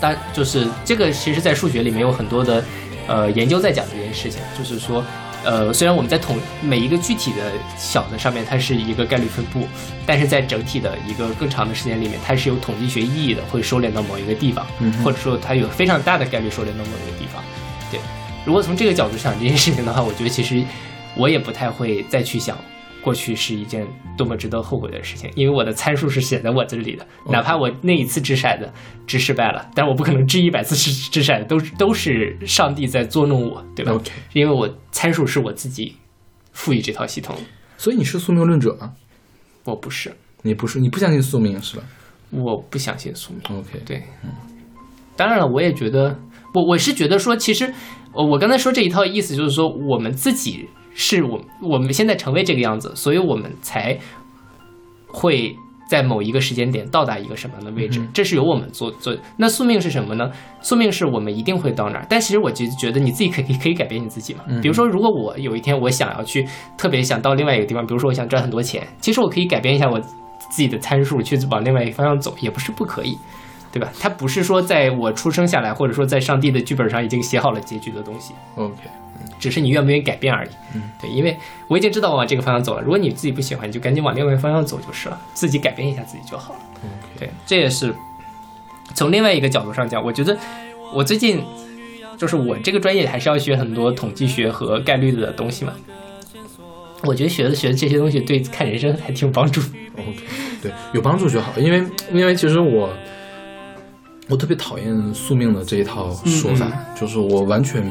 大就是这个，其实在数学里面有很多的呃研究在讲这件事情，就是说。呃，虽然我们在统每一个具体的小的上面，它是一个概率分布，但是在整体的一个更长的时间里面，它是有统计学意义的，会收敛到某一个地方，嗯或者说它有非常大的概率收敛到某一个地方。对，如果从这个角度想这件事情的话，我觉得其实我也不太会再去想过去是一件多么值得后悔的事情，因为我的参数是写在我这里的，哪怕我那一次掷骰子掷失败了，但我不可能掷一百次掷掷骰子，都是都是上帝在捉弄我，对吧 OK 因为我参数是我自己赋予这套系统，所以你是宿命论者吗？我不是，你不是，你不相信宿命是吧我不相信宿命。？OK，对，嗯当然了，我也觉得，我我是觉得说，其实我我刚才说这一套意思就是说，我们自己是我我们现在成为这个样子，所以我们才会在某一个时间点到达一个什么样的位置，这是由我们做做。那宿命是什么呢？宿命是我们一定会到那儿，但其实我就觉得你自己可以可以改变你自己嘛。比如说，如果我有一天我想要去特别想到另外一个地方，比如说我想赚很多钱，其实我可以改变一下我自己的参数，去往另外一个方向走，也不是不可以。对吧？它不是说在我出生下来，或者说在上帝的剧本上已经写好了结局的东西，OK，只是你愿不愿意改变而已。嗯，对，因为我已经知道我往这个方向走了。如果你自己不喜欢，你就赶紧往另外一个方向走就是了，自己改变一下自己就好了。对，这也是从另外一个角度上讲，我觉得我最近就是我这个专业还是要学很多统计学和概率的东西嘛。我觉得学的学的这些东西对看人生还挺有帮助。OK，对，有帮助就好。因为因为其实我我特别讨厌宿命的这一套说法，就是我完全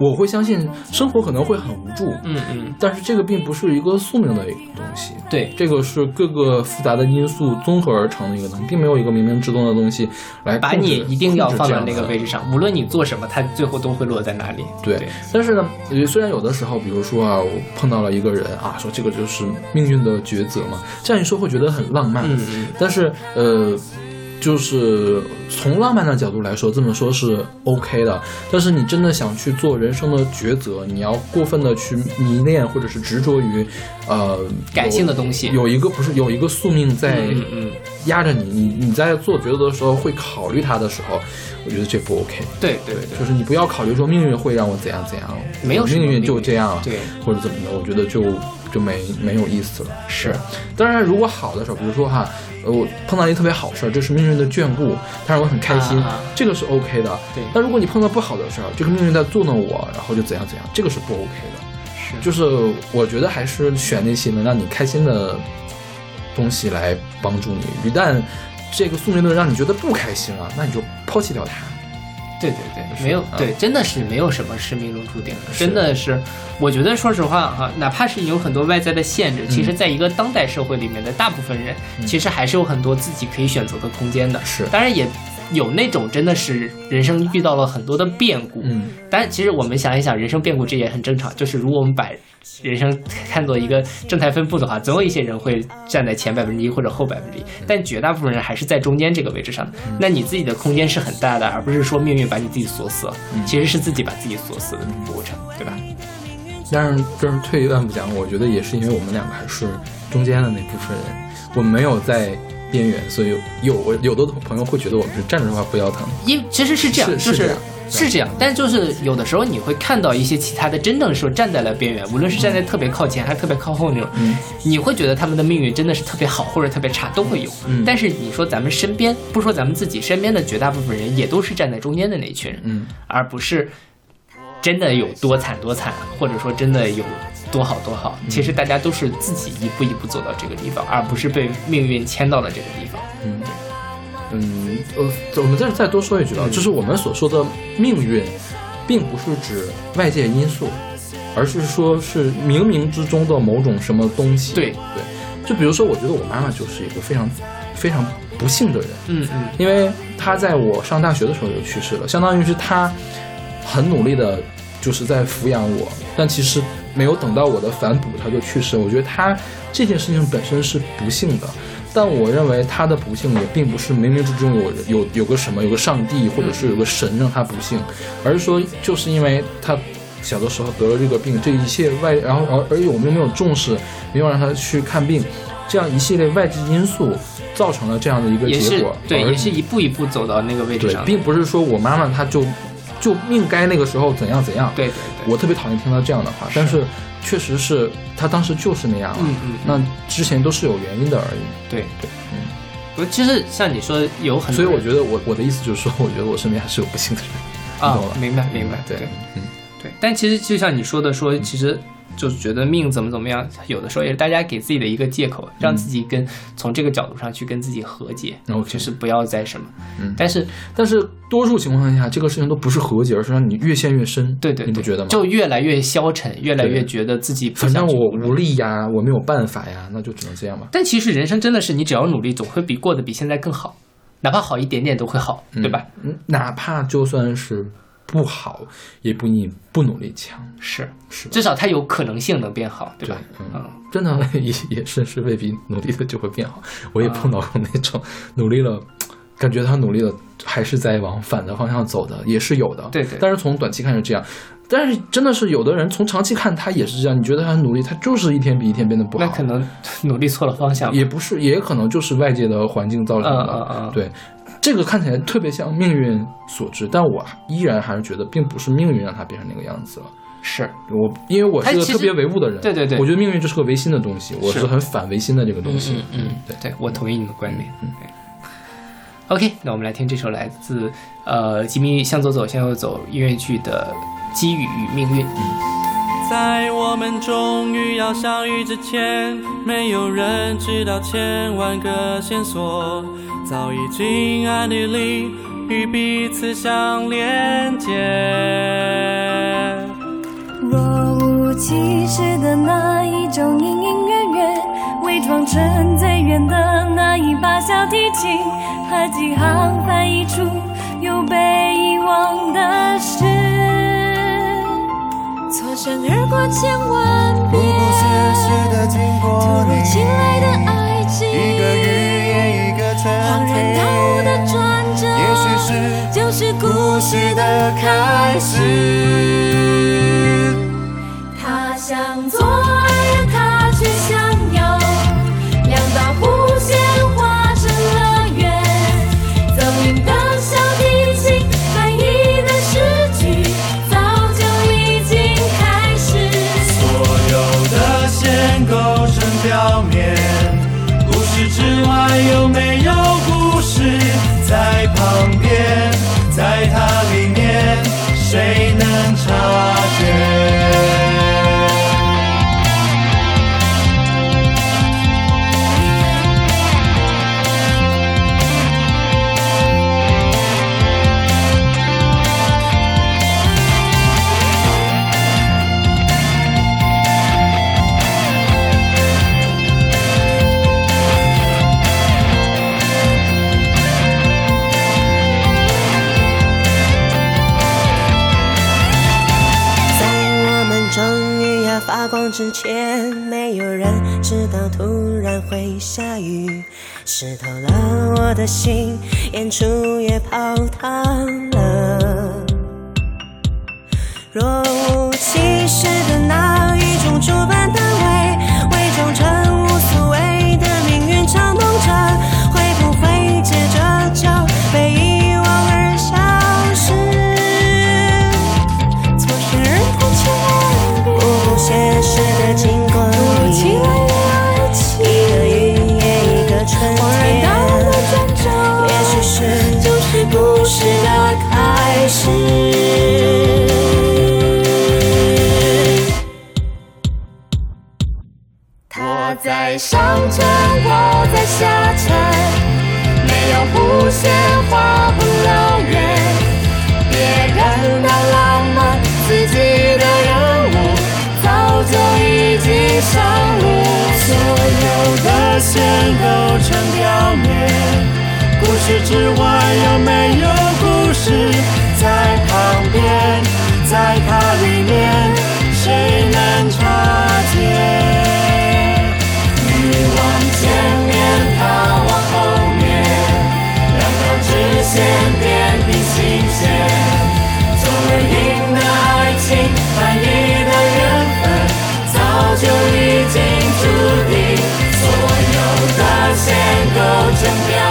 我会相信生活可能会很无助，嗯嗯，但是这个并不是一个宿命的一个东西。对，这个是各个复杂的因素综合而成的一个东西，并没有一个冥冥之中的东西来把你一定要放到那个位。置上，无论你做什么，它最后都会落在那里。对，但是呢，呃虽然有的时候，比如说啊，我碰到了一个人啊，说这个就是命运的抉择嘛，这样一说会觉得很浪漫。嗯嗯，但是呃，就是从浪漫的角度来说，这么说是 OK 的。但是你真的想去做人生的抉择，你要过分的去迷恋或者是执着于呃感性的东西有一个不是有一个宿命在压着你，你你在做抉择的时候会考虑它的时候，我觉得这不 OK。对对对就是你不要考虑说命运会让我怎样怎样，没有命运命运就这样了，对，或者怎么的，我觉得就就没没有意思了。是，当然如果好的时候，比如说哈，呃，我碰到一特别好事儿，这是命运的眷顾，但是我很开心，啊这个是 OK 的。对但如果你碰到不好的事儿，这个命运在捉弄我，然后就怎样怎样，这个是不 OK 的。是就是我觉得还是选那些能让你开心的东西来帮助你。一旦这个宿命论让你觉得不开心了，那你就抛弃掉它。对对对，没有啊对，真的是没有什么是命中注定的，真的是，我觉得说实话哈，哪怕是有很多外在的限制，其实在一个当代社会里面的大部分人，其实还是有很多自己可以选择的空间的。是。当然也有那种真的是人生遇到了很多的变故，嗯，但，其实我们想一想，人生变故这也很正常。就是如果我们把人生看作一个正态分布的话，总有一些人会站在前百分之一或者后百分之一，但绝大部分人还是在中间这个位置上。那你自己的空间是很大的，而不是说命运把你自己锁死了，其实是自己把自己锁死的过程，对吧？但是就是退一万步讲，我觉得也是因为我们两个还是中间的那部分人，我们没有在边缘，所以有我有的朋友会觉得我们是站着说话不腰疼。因其实是这样，是就是这样是这样，但就是有的时候你会看到一些其他的真正说站在了边缘，无论是站在特别靠前还是特别靠后那种，嗯你会觉得他们的命运真的是特别好或者特别差都会有。嗯但是你说咱们身边，不说咱们自己身边的绝大部分人，也都是站在中间的那一群人，嗯，而不是真的有多惨多惨，或者说真的有多好多好。其实大家都是自己一步一步走到这个地方，而不是被命运牵到了这个地方。嗯，嗯呃，我们再再多说一句啊，就是我们所说的命运，并不是指外界因素，而是说是冥冥之中的某种什么东西。对。对，就比如说，我觉得我妈妈就是一个非常非常不幸的人，嗯嗯。因为她在我上大学的时候就去世了，相当于是她很努力的，就是在抚养我，但其实没有等到我的反哺，他就去世了。我觉得他这件事情本身是不幸的，但我认为他的不幸也并不是冥冥之中有有有个什么有个上帝或者是有个神让他不幸，而是说就是因为他。小的时候得了这个病，这一切外，然后而而且我们又没有重视，没有让他去看病，这样一系列外界因素造成了这样的一个结果。对，而也是一步一步走到那个位置上，的。并不是说我妈妈她就就命该那个时候怎样怎样。对对对，我特别讨厌听到这样的话，但是确实是他当时就是那样了。嗯嗯嗯那之前都是有原因的而已。对对，嗯。不，其实像你说有很多，所以我觉得我我的意思就是说，我觉得我身边还是有不幸的人。啊明白明白，对对，嗯，对。但其实就像你说的，说其实就是觉得命怎么怎么样，有的时候也是大家给自己的一个借口，让自己跟从这个角度上去跟自己和解，然 OK 就是不要再什么。嗯但是但是多数情况下，这个事情都不是和解，而是让你越陷越深。对对，对你不觉得吗？就越来越消沉，越来越觉得自己不反正我无力呀，我没有办法呀，那就只能这样吧。但其实人生真的是，你只要努力，总会比过得比现在更好，哪怕好一点点都会好，对吧？嗯，哪怕就算是不好，也不你不努力强，是，是？至少它有可能性能变好，对吧？嗯嗯，真的也也是是未必努力的就会变好。我也碰到过那种努力了，感觉他努力了还是在往反的方向走的，也是有的。对对但是从短期看是这样，但是真的是有的人从长期看他也是这样。你觉得他很努力，他就是一天比一天变得不好。那可能努力错了方向。也不是，也可能就是外界的环境造成的。嗯嗯嗯对，这个看起来特别像命运所致，但我依然还是觉得并不是命运让他变成那个样子了。是，我因为我是个特别唯物的人，对对对我觉得命运就是个唯心的东西，我是是很反唯心的这个东嗯西。嗯嗯，对。对，我同意你的观点。嗯 OK，那我们来听这首来自呃吉米向左走向右走音乐剧的《机遇与命运》。在我们终于要相遇之前，没有人知道千万个线索早已经暗地里与彼此相连接。若无其事的那一种隐隐约约，伪装成最远的那一把小提琴，和几行翻译出又被遗忘的诗。错身而过千万不遍，顾世事的经突过如其来的爱情，一个雨夜，一个恍沉然大悟的淀，转折，也许是就是故故事的开开始。始。他向左，旁边？在它里面，谁能唱之前，没有人知道突然会下雨，湿透了我的心，演出也泡汤了。若无其事的线构成表面，故事之外有没有故事在旁边？在它里面，谁能察觉？你望前面，他往后面，两条直线构成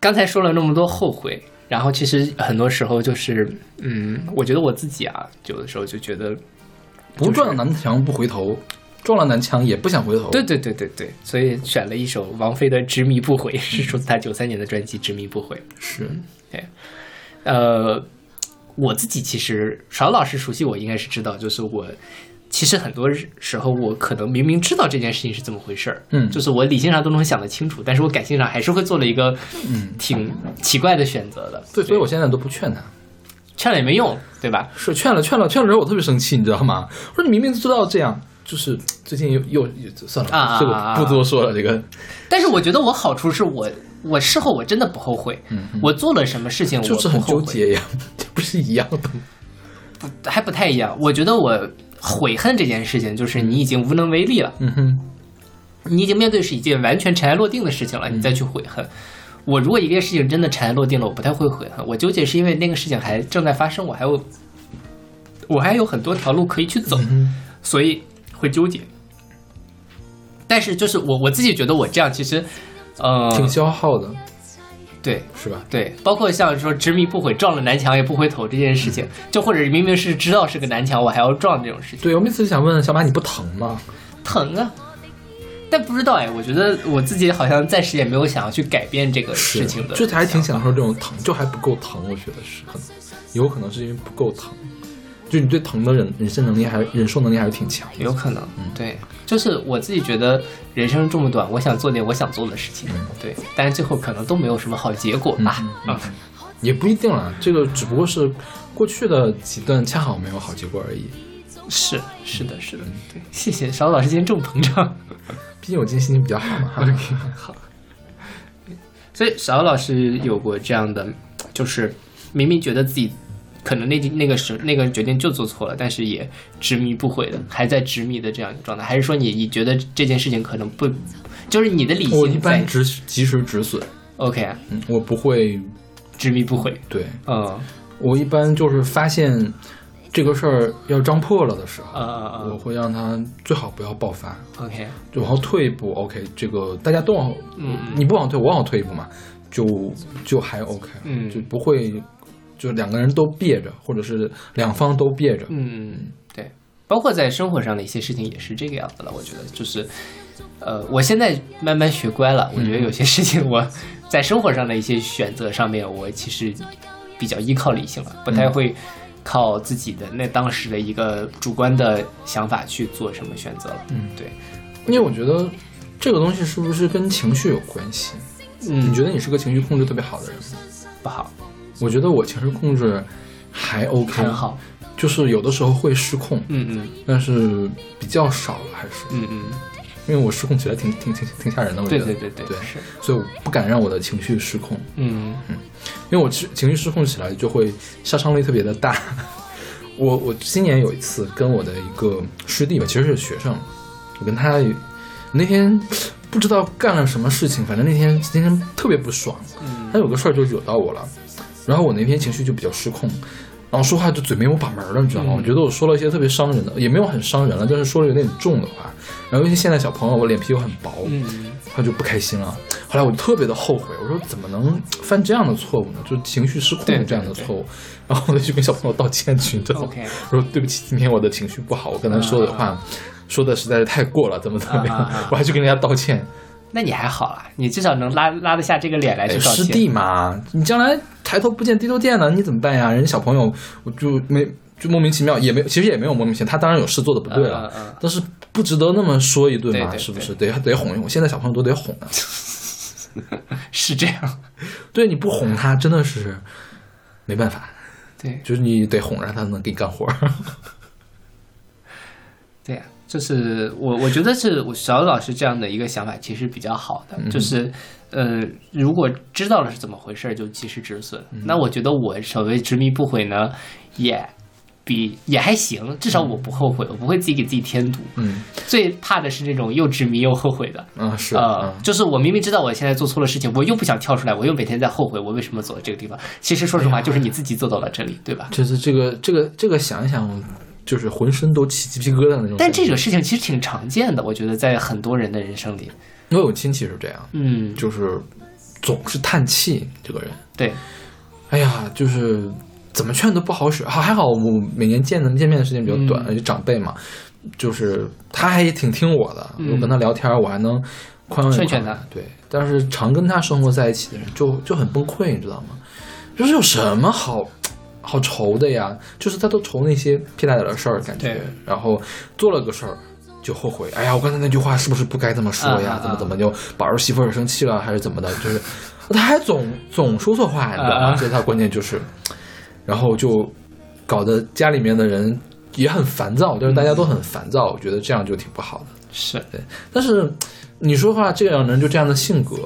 刚才说了那么多后悔，然后其实很多时候就是，嗯，我觉得我自己啊，有的时候就觉得，不撞南墙不回头，撞了南墙也不想回头。对对对对对，所以选了一首王菲的《执迷不悔》，是出自她九三年的专辑《执迷不悔》。是对，呃，我自己其实邵老师熟悉我，应该是知道，就是我其实很多时候我可能明明知道这件事情是怎么回事儿，嗯就是我理性上都能想得清楚，但是我感性上还是会做了一个嗯挺奇怪的选择的。对，所以我现在都不劝他。劝了也没用，对吧？是劝了劝了劝了之后，我特别生气，你知道吗？我说你明明知道这样，就是最近又又又算了，啊这个不多说了。这个但是我觉得我好处是我我事后我真的不后悔，嗯我做了什么事情我就是很纠结呀，这不是一样的吗？还不太一样。我觉得我悔恨这件事情，就是你已经无能为力了，嗯哼，你已经面对是一件完全尘埃落定的事情了，你再去悔恨。我如果一件事情真的尘埃落定了，我不太会悔恨。我纠结是因为那个事情还正在发生，我还有我还有很多条路可以去走，所以会纠结。但是就是我我自己觉得我这样其实，呃，挺消耗的，对，是吧？对，包括像说执迷不悔，撞了南墙也不回头这件事情，就或者明明是知道是个南墙，我还要撞这种事情，对我每次想问小马，你不疼吗？疼啊！但不知道哎，我觉得我自己好像暂时也没有想要去改变这个事情的，就还挺享受这种疼，就还不够疼，我觉得是可能有可能是因为不够疼，就你对疼的忍忍受能力还忍受能力还是挺强的。有可能，对，就是我自己觉得人生这么短，我想做点我想做的事情，对，但是最后可能都没有什么好结果吧，嗯也不一定啦，这个只不过是过去的几段恰好没有好结果而已。是是的，是的，对，谢谢邵老师今天这么膨胀。毕竟我今天心情比较好嘛。好，所以邵老师有过这样的，就是明明觉得自己可能那那个时那个决定就做错了，但是也执迷不悔的，还在执迷的这样一个状态，还是说你你觉得这件事情可能不，就是你的理性我一般止及时止损，OK 啊，嗯，我不会执迷不悔，对。嗯。我一般就是发现这个事儿要张破了的时候，啊我会让他最好不要爆发，，OK，就往后退一步。OK，这个大家都往后，嗯。你不往后退，我往后退一步嘛，就就还 OK，嗯。就不会就两个人都憋着，或者是两方都憋着。嗯，对，包括在生活上的一些事情也是这个样子了。我觉得就是，呃，我现在慢慢学乖了。我觉得有些事情我在生活上的一些选择上面，我其实比较依靠理性了，不太会靠自己的那当时的一个主观的想法去做什么选择了。嗯，对，因为我觉得这个东西是不是跟情绪有关系？嗯，你觉得你是个情绪控制特别好的人吗？不好？我觉得我情绪控制还 OK，很好。就是有的时候会失控，嗯嗯。但是比较少了，还是。嗯嗯，因为我失控起来挺挺挺挺吓人的，我觉得。对对对对是，所以我不敢让我的情绪失控，嗯。嗯因为我情情绪失控起来就会杀伤力特别的大。我我今年有一次跟我的一个师弟吧，其实是学生，我跟他那天不知道干了什么事情，反正那天今天特别不爽，嗯。他有个事儿就惹到我了，然后我那天情绪就比较失控，然后说话就嘴没有把门儿了，你知道吗？我觉得我说了一些特别伤人的，也没有很伤人了，但是说了有点重的话。然后尤其现在小朋友，我脸皮又很薄，嗯，他就不开心了。后来我就特别的后悔，我说怎么能犯这样的错误呢？就情绪失控这样的错误。然后我就去跟小朋友道歉去，你知道吗我说对不起，今天我的情绪不好，我跟他说的话、说的实在是太过了，怎么怎么样，啊啊啊我还去跟人家道歉。那你还好啦，你至少能拉拉得下这个脸来去哎，道歉。师弟嘛，你将来抬头不见低头见了，你怎么办呀？人家小朋友，我就没就莫名其妙，也没其实也没有莫名其妙，他当然有事做的不对了，嗯嗯嗯但是不值得那么说一顿嘛，对对是不是？得得哄一哄，现在小朋友都得哄啊。是这样，对，你不哄他真的是没办法，对就是你得哄着他才能给你干活就是我我觉得是我小老师这样的一个想法其实比较好的，就是呃，如果知道了是怎么回事儿，就及时止损。那我觉得我所谓执迷不悔呢，也比也还行，至少我不后悔，我不会自己给自己添堵。嗯 最怕的是那种又执迷又后悔的。嗯是呃啊，，就是我明明知道我现在做错了事情，我又不想跳出来，我又每天在后悔，我为什么走到这个地方？其实说实话，就是你自己走到了这里，对吧？就是这个这个这个想一想，就是浑身都起鸡皮疙瘩那种。但这个事情其实挺常见的，我觉得在很多人的人生里，我有亲戚是这样，嗯，就是总是叹气，这个人。对，哎呀，就是怎么劝都不好使。好，还好我每年见的见面的时间比较短，嗯而且长辈嘛，就是他还挺听我的，嗯我跟他聊天，我还能宽慰劝劝他对，但是常跟他生活在一起的人就就很崩溃，你知道吗？就是有什么好好愁的呀？就是他都愁那些屁大点的事儿，感觉，然后做了个事儿。就后悔，哎呀，我刚才那句话是不是不该这么说呀？怎么怎么就把儿媳妇儿生气了，还是怎么的？就是他还总总说错话，你知道吗？啊啊这是他关键就是，然后就搞得家里面的人也很烦躁，就是大家都很烦躁，我觉得这样就挺不好的。是对，但是你说话，这样人就这样的性格，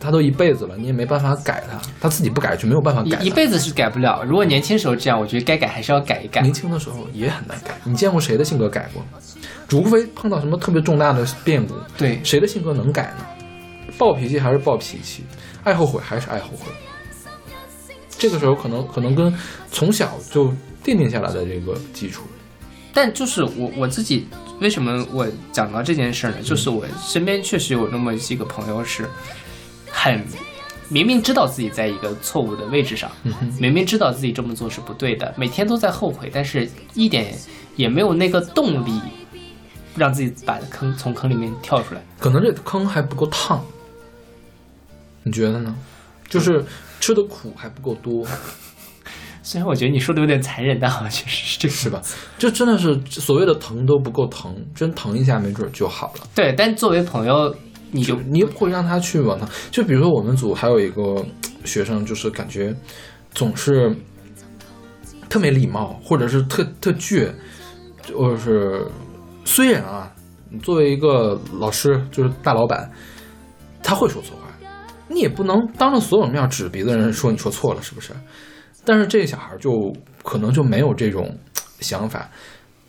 他都一辈子了，你也没办法改他，他自己不改就没有办法改。一一辈子是改不了。如果年轻时候这样，我觉得该改还是要改一改。年轻的时候也很难改，你见过谁的性格改过？除非碰到什么特别重大的变故，对，谁的性格能改呢？暴脾气还是暴脾气，爱后悔还是爱后悔。这个时候可能可能跟从小就奠定下来的这个基础，但就是我我自己为什么我讲到这件事呢？就是我身边确实有那么几个朋友是很明明知道自己在一个错误的位置上，明明知道自己这么做是不对的，每天都在后悔，但是一点也没有那个动力让自己把坑从坑里面跳出来。可能这坑还不够烫，你觉得呢？就是吃的苦还不够多，虽然我觉得你说的有点残忍，但好像确实是这个，是吧？就真的是所谓的疼都不够疼，真疼一下没准就好了。对，但作为朋友，你就你会让他去往他，就比如说我们组还有一个学生，就是感觉总是特没礼貌，或者是特特倔，就是虽然啊，你作为一个老师，就是大老板，他会说错话，你也不能当着所有面指别的人说你说错了，是不是？但是这个小孩就可能就没有这种想法，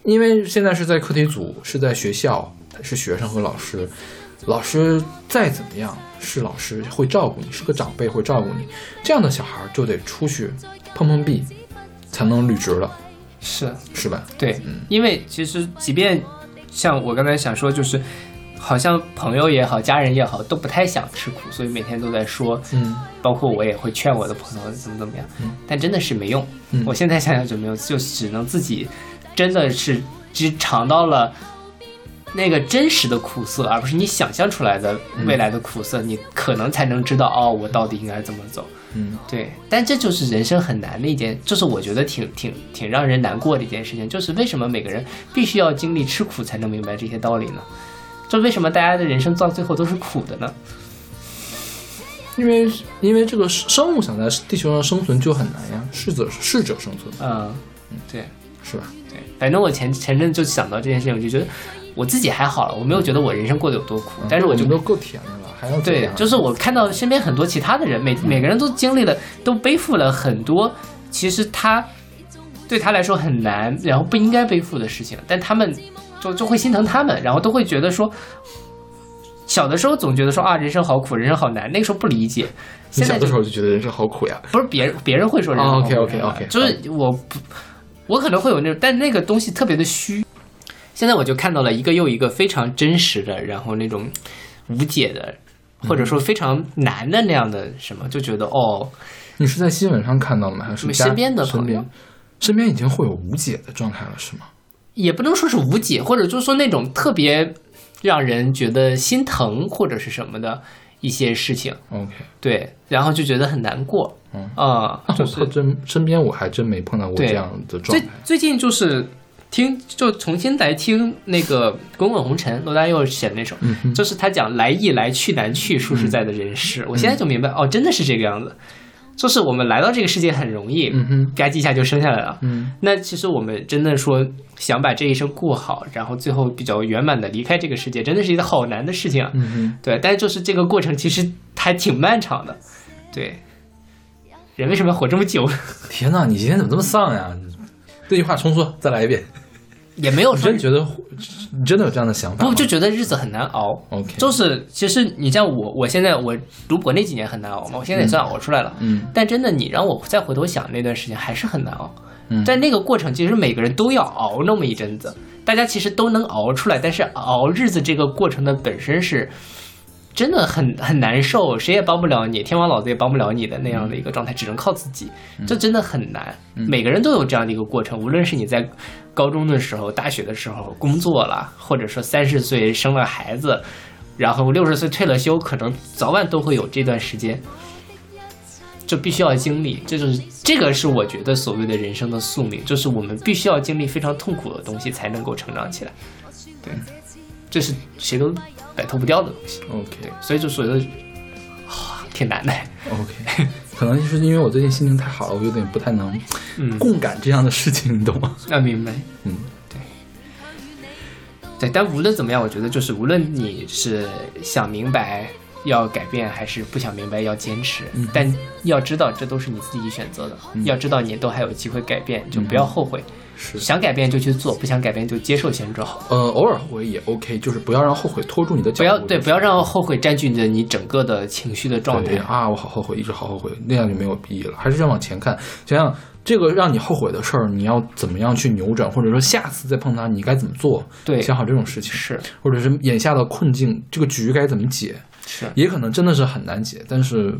因为现在是在课题组，是在学校，是学生和老师。老师再怎么样是老师，会照顾你，是个长辈会照顾你。这样的小孩就得出去碰碰壁，才能履职了，是是吧？对，因为其实即便像我刚才想说，就是好像朋友也好，家人也好，都不太想吃苦，所以每天都在说，嗯，包括我也会劝我的朋友怎么怎么样，嗯但真的是没用。嗯我现在想想就没有，就只能自己真的是只尝到了。那个真实的苦涩，而不是你想象出来的未来的苦涩，你可能才能知道哦，我到底应该怎么走。嗯，对，但这就是人生很难的一件，就是我觉得挺挺挺让人难过的一件事情，就是为什么每个人必须要经历吃苦才能明白这些道理呢？就为什么大家的人生到最后都是苦的呢？因为因为这个生物想在地球上生存就很难呀，适者适者生存，嗯，对是吧？对，反正我前前阵就想到这件事情，我就觉得我自己还好了，我没有觉得我人生过得有多苦，但是我就们都够甜的了，还要对样，就是我看到身边很多其他的人，每每个人都经历了，都背负了很多，其实他对他来说很难，然后不应该背负的事情，但他们就就会心疼他们，然后都会觉得说，小的时候总觉得说啊，人生好苦，人生好难，那个时候不理解。你小的时候就觉得人生好苦呀。不是别人别人会说人生哦好苦，OK，OK，OK，就是我不，我可能会有那种，但那个东西特别的虚。现在我就看到了一个又一个非常真实的，然后那种无解的，或者说非常难的那样的什么，就觉得哦，你是在新闻上看到的吗？还是家身边的朋友身边身边已经会有无解的状态了，是吗？也不能说是无解，或者就是说那种特别让人觉得心疼或者是什么的一些事情，OK，对，然后就觉得很难过，嗯啊、就我是真身边我还真没碰到过这样的状最态。最近就是听，就重新来听那个《滚滚红尘》，罗大佑写的那首，就是他讲来易来去难去，数十载的人世。我现在就明白，哦，真的是这个样子，就是我们来到这个世界很容易，嗯哼，吧唧一下就生下来了。嗯那其实我们真的说想把这一生过好，然后最后比较圆满的离开这个世界，真的是一个好难的事情啊。嗯哼，对，但是就是这个过程其实还挺漫长的。对，人为什么要活这么久？天哪，你今天怎么这么丧呀？这句话重说，再来一遍。也没有说你真觉得，你真的有这样的想法？不就觉得日子很难熬。OK，就是其实你像我，我现在我读博那几年很难熬嘛，我现在也算熬出来了。嗯但真的，你让我再回头想那段时间，还是很难熬。嗯在那个过程，其实每个人都要熬那么一阵子，大家其实都能熬出来，但是熬日子这个过程的本身是真的很很难受，谁也帮不了你，天王老子也帮不了你的那样的一个状态，只能靠自己，这真的很难。每个人都有这样的一个过程，无论是你在高中的时候、大学的时候工作了，或者说三十岁生了孩子，然后六十岁退了休，可能早晚都会有这段时间。就必须要经历，这就是这个是我觉得所谓的人生的宿命，就是我们必须要经历非常痛苦的东西才能够成长起来。对，这是谁都摆脱不掉的东西。OK 对，所以就所谓的、啊挺难的。OK，可能就是因为我最近心情太好了，我有点不太能嗯，共感这样的事情，你懂吗？那明白。嗯，对对，但无论怎么样，我觉得就是无论你是想明白要改变，还是不想明白要坚持，嗯但要知道这都是你自己选择的。要知道你都还有机会改变，就不要后悔。嗯是想改变就去做，不想改变就接受现状。呃，偶尔后悔也 OK，就是不要让后悔拖住你的脚步。不要对，不要让后悔占据你的你整个的情绪的状态。啊，我好后悔，一直好后悔，那样就没有意义了。还是要往前看，想想这个让你后悔的事儿，你要怎么样去扭转，或者说下次再碰它，你该怎么做？对想好这种事情，是或者是眼下的困境，这个局该怎么解？是，也可能真的是很难解，但是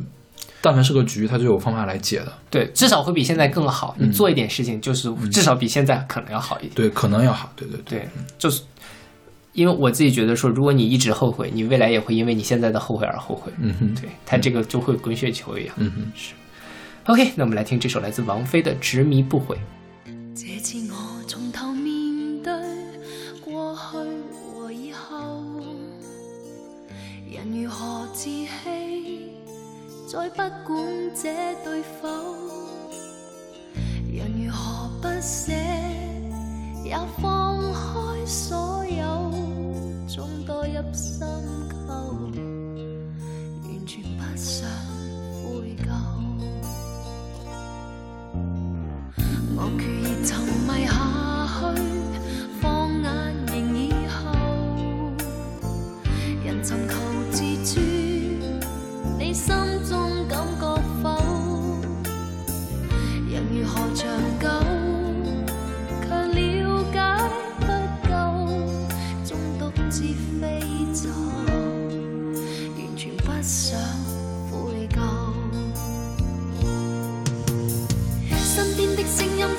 但凡是个局，它就有方法来解的。对，至少会比现在更好。嗯你做一点事情，就是至少比现在可能要好一点。对，可能要好，对对对。对，就是因为我自己觉得说，如果你一直后悔，你未来也会因为你现在的后悔而后悔。嗯哼，对，他这个就会滚雪球一样。嗯哼。是 OK，那我们来听这首来自王菲的《执迷不悔》。这次如何自欺，再不管這對否，人如何不捨，也放開所有，終墮入深溝，完全不想悔疚。我決意沉迷下去，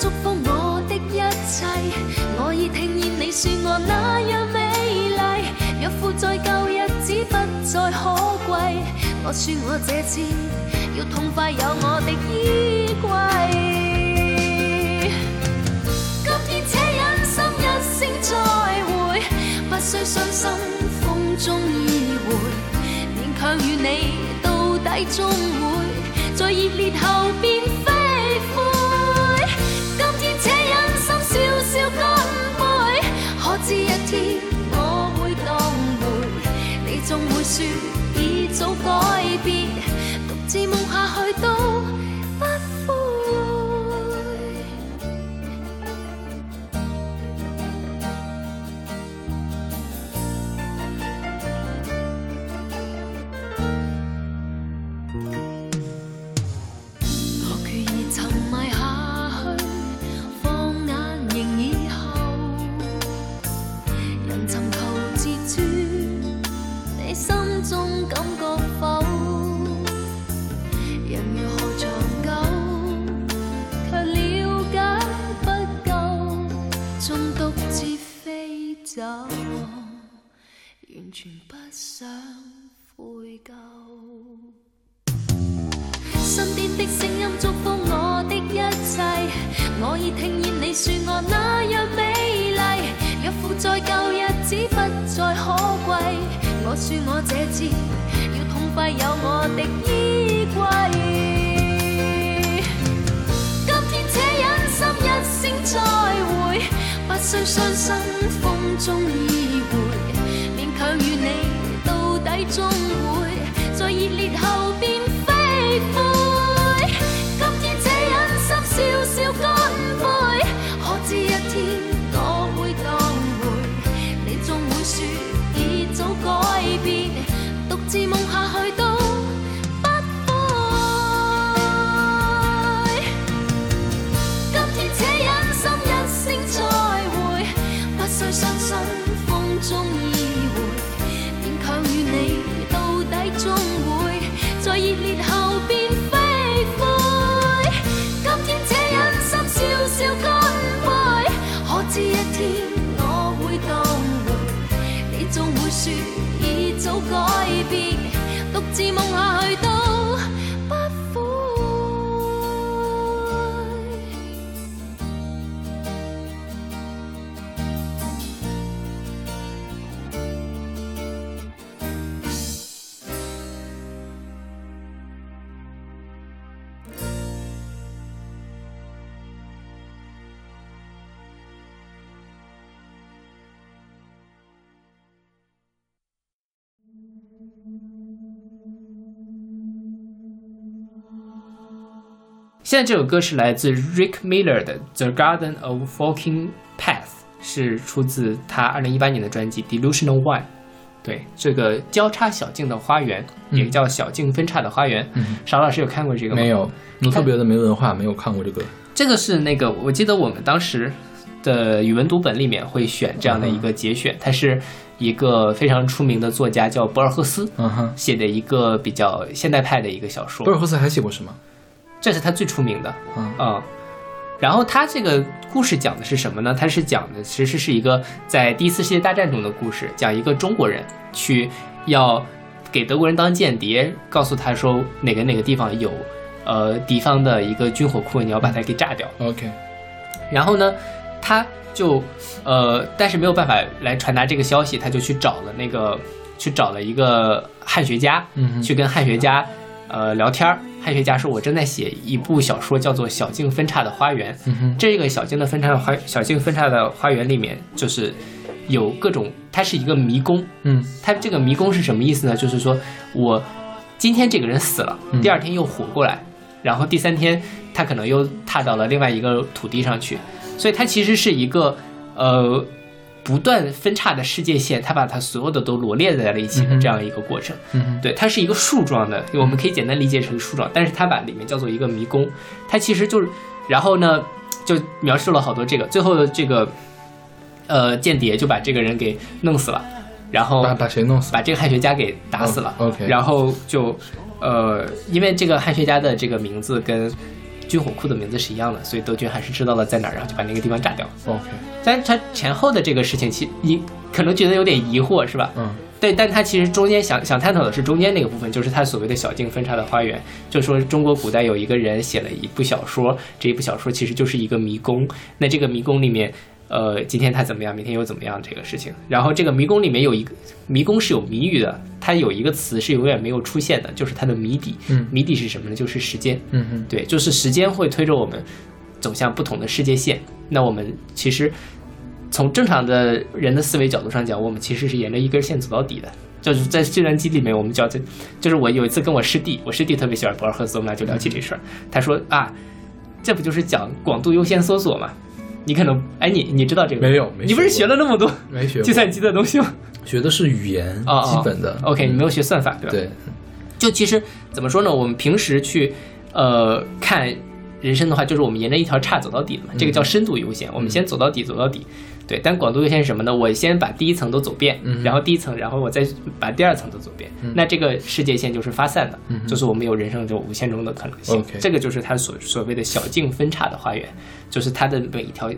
祝福我的一切，我已听见你说我那样美丽。若負在旧日子不再可贵，我说我这次要痛快有我的衣柜。今天且忍心一声再会，不需伤心风中依回，勉强与你到底终会在热烈後變总会说已早改变，独自梦下去都。身边的聲音祝福我的一切，我已聽見你說我那樣美麗。若負在舊日子不再可貴，我說我這次要痛快有我的衣櫃。今天且忍心一聲再會，不需傷心風中意會，勉強與你底终会在热烈后变飞灰现在这首歌是来自 Rick Miller 的《The Garden of Walking Path》，是出自他二零一八年的专辑《Delusional One》。对，这个交叉小径的花园，也叫小径分叉的花园。嗯邵老师有看过这个吗？没有，我特别的没文化，没有看过这个。这个是那个，我记得我们当时的语文读本里面会选这样的一个节选，它是一个非常出名的作家叫博尔赫斯嗯哼，写的一个比较现代派的一个小说博，尔赫斯还写过什么？这是他最出名的。嗯嗯，然后他这个故事讲的是什么呢？他是讲的其实是一个在第一次世界大战中的故事，讲一个中国人去要给德国人当间谍，告诉他说哪个哪个地方有呃敌方的一个军火库，你要把它给炸掉。OK，然后呢，他就呃，但是没有办法来传达这个消息，他就去找了那个去找了一个汉学家，嗯去跟汉学家呃聊天儿。汉学家说：“我正在写一部小说，叫做《小径分叉的花园》。这个小径的分叉的花，小径分叉的花园里面，就是有各种，它是一个迷宫。嗯它这个迷宫是什么意思呢？就是说我今天这个人死了，嗯第二天又活过来，然后第三天他可能又踏到了另外一个土地上去，所以它其实是一个呃不断分叉的世界线，它把它所有的都罗列在了一起的这样一个过程。嗯，对，它是一个树状的，我们可以简单理解成树状，但是它把里面叫做一个迷宫，它其实就是，然后呢，就描述了好多这个，最后的这个，呃，间谍就把这个人给弄死了，然后把把谁弄死？把这个汉学家给打死了。哦 OK 然后就，呃，因为这个汉学家的这个名字跟军火库的名字是一样的，所以德军还是知道了在哪儿，然后就把那个地方炸掉。OK，但他前后的这个事情，其你可能觉得有点疑惑，是吧？嗯对，但他其实中间想想探讨的是中间那个部分，就是他所谓的小径分叉的花园，就是说中国古代有一个人写了一部小说，这一部小说其实就是一个迷宫。那这个迷宫里面，呃，今天他怎么样，明天又怎么样这个事情。然后这个迷宫里面有一个迷宫是有谜语的，它有一个词是永远没有出现的，就是它的谜底。嗯谜底是什么呢？就是时间。嗯哼，对，就是时间会推着我们走向不同的世界线。那我们其实从正常的人的思维角度上讲，我们其实是沿着一根线走到底的。就是在计算机里面，我们叫这，就是我有一次跟我师弟，我师弟特别喜欢博尔赫斯，我们俩就聊起这事儿。他说啊，这不就是讲广度优先搜索吗？你可能哎，你你知道这个没有没你不是学学了那么多没学计算机的东西吗？学的是语言啊、哦基本的。OK，你没有学算法对吧？对，就其实怎么说呢？我们平时去呃看人生的话，就是我们沿着一条岔走到底的嘛，这个叫深度优先。我们先走到底，走到底。对，但广度优先是什么呢？我先把第一层都走遍，嗯然后第一层，然后我再把第二层都走遍。那这个世界线就是发散的，嗯就是我们有人生中无限中的可能性。这个就是它所所谓的小径分叉的花园，就是它的每一条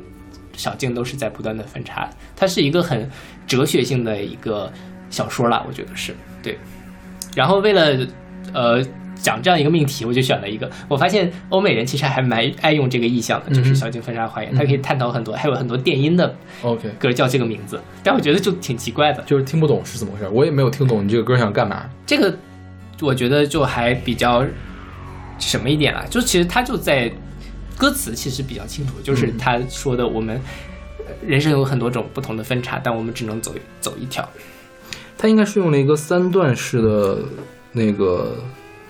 小径都是在不断的分叉。它是一个很哲学性的一个小说了，我觉得是对。然后为了呃讲这样一个命题，我就选了一个。我发现欧美人其实还蛮爱用这个意象的，就是小径分叉花园，它可以探讨很多，还有很多电音的 OK，歌叫这个名字，但我觉得就挺奇怪的。就是听不懂是怎么回事，我也没有听懂你这个歌想干嘛。这个我觉得就还比较什么一点啊，就其实他就在歌词其实比较清楚，就是他说的我们呃人生有很多种不同的分叉，但我们只能走走一条。它应该是用了一个三段式的那个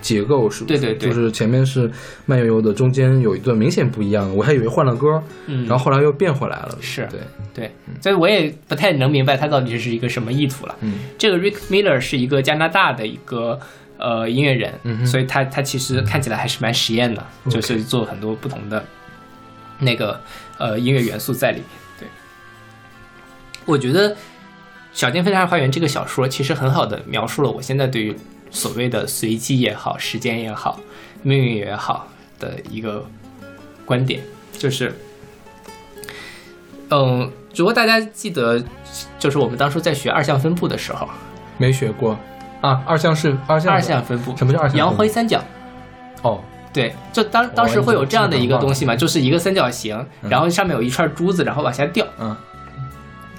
结构，是不是？对对对就是前面是慢悠悠的，中间有一段明显不一样的，我还以为换了歌，嗯然后后来又变回来了。是对，对，所以我也不太能明白他到底是一个什么意图了。嗯这个 Rick Miller 是一个加拿大的一个呃音乐人，嗯所以他他其实看起来还是蛮实验的，就是做很多不同的那个呃音乐元素在里面。对，我觉得《小径分叉花园》这个小说其实很好的描述了我现在对于所谓的随机也好、时间也好、命运也好的一个观点，就是。嗯，如果大家记得，就是我们当初在学二项分布的时候，没学过啊。二项是二项二项分布，什么叫二项分布洋灰三角？哦，对，就当当时会有这样的一个东西嘛，就是一个三角形，嗯然后上面有一串珠子，然后往下掉。嗯，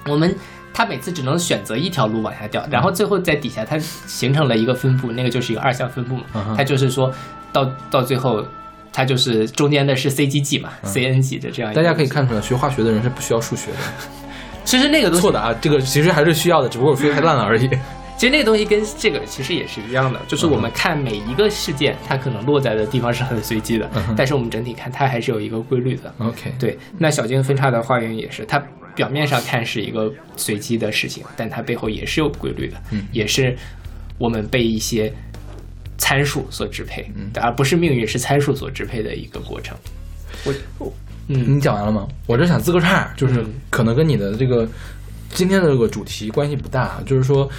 我们它每次只能选择一条路往下掉，然后最后在底下它形成了一个分布，那个就是一个二项分布嘛。它就是说到到最后，它就是中间的是 C G G 嘛、，C N G 的这样。大家可以，看出来，学化学的人是不需要数学的。其实那个东西错的啊，这个其实还是需要的，只不过我说太烂了而已。其实那个东西跟这个其实也是一样的，就是我们看每一个事件，它可能落在的地方是很随机的，但是我们整体看它还是有一个规律的。OK，对，那小径分叉的花园也是，它表面上看是一个随机的事情，但它背后也是有规律的，嗯也是我们被一些参数所支配，嗯而不是命运是参数所支配的一个过程。我，嗯，你讲完了吗？我这想自个岔，就是嗯可能跟你的这个今天的这个主题关系不大，就是说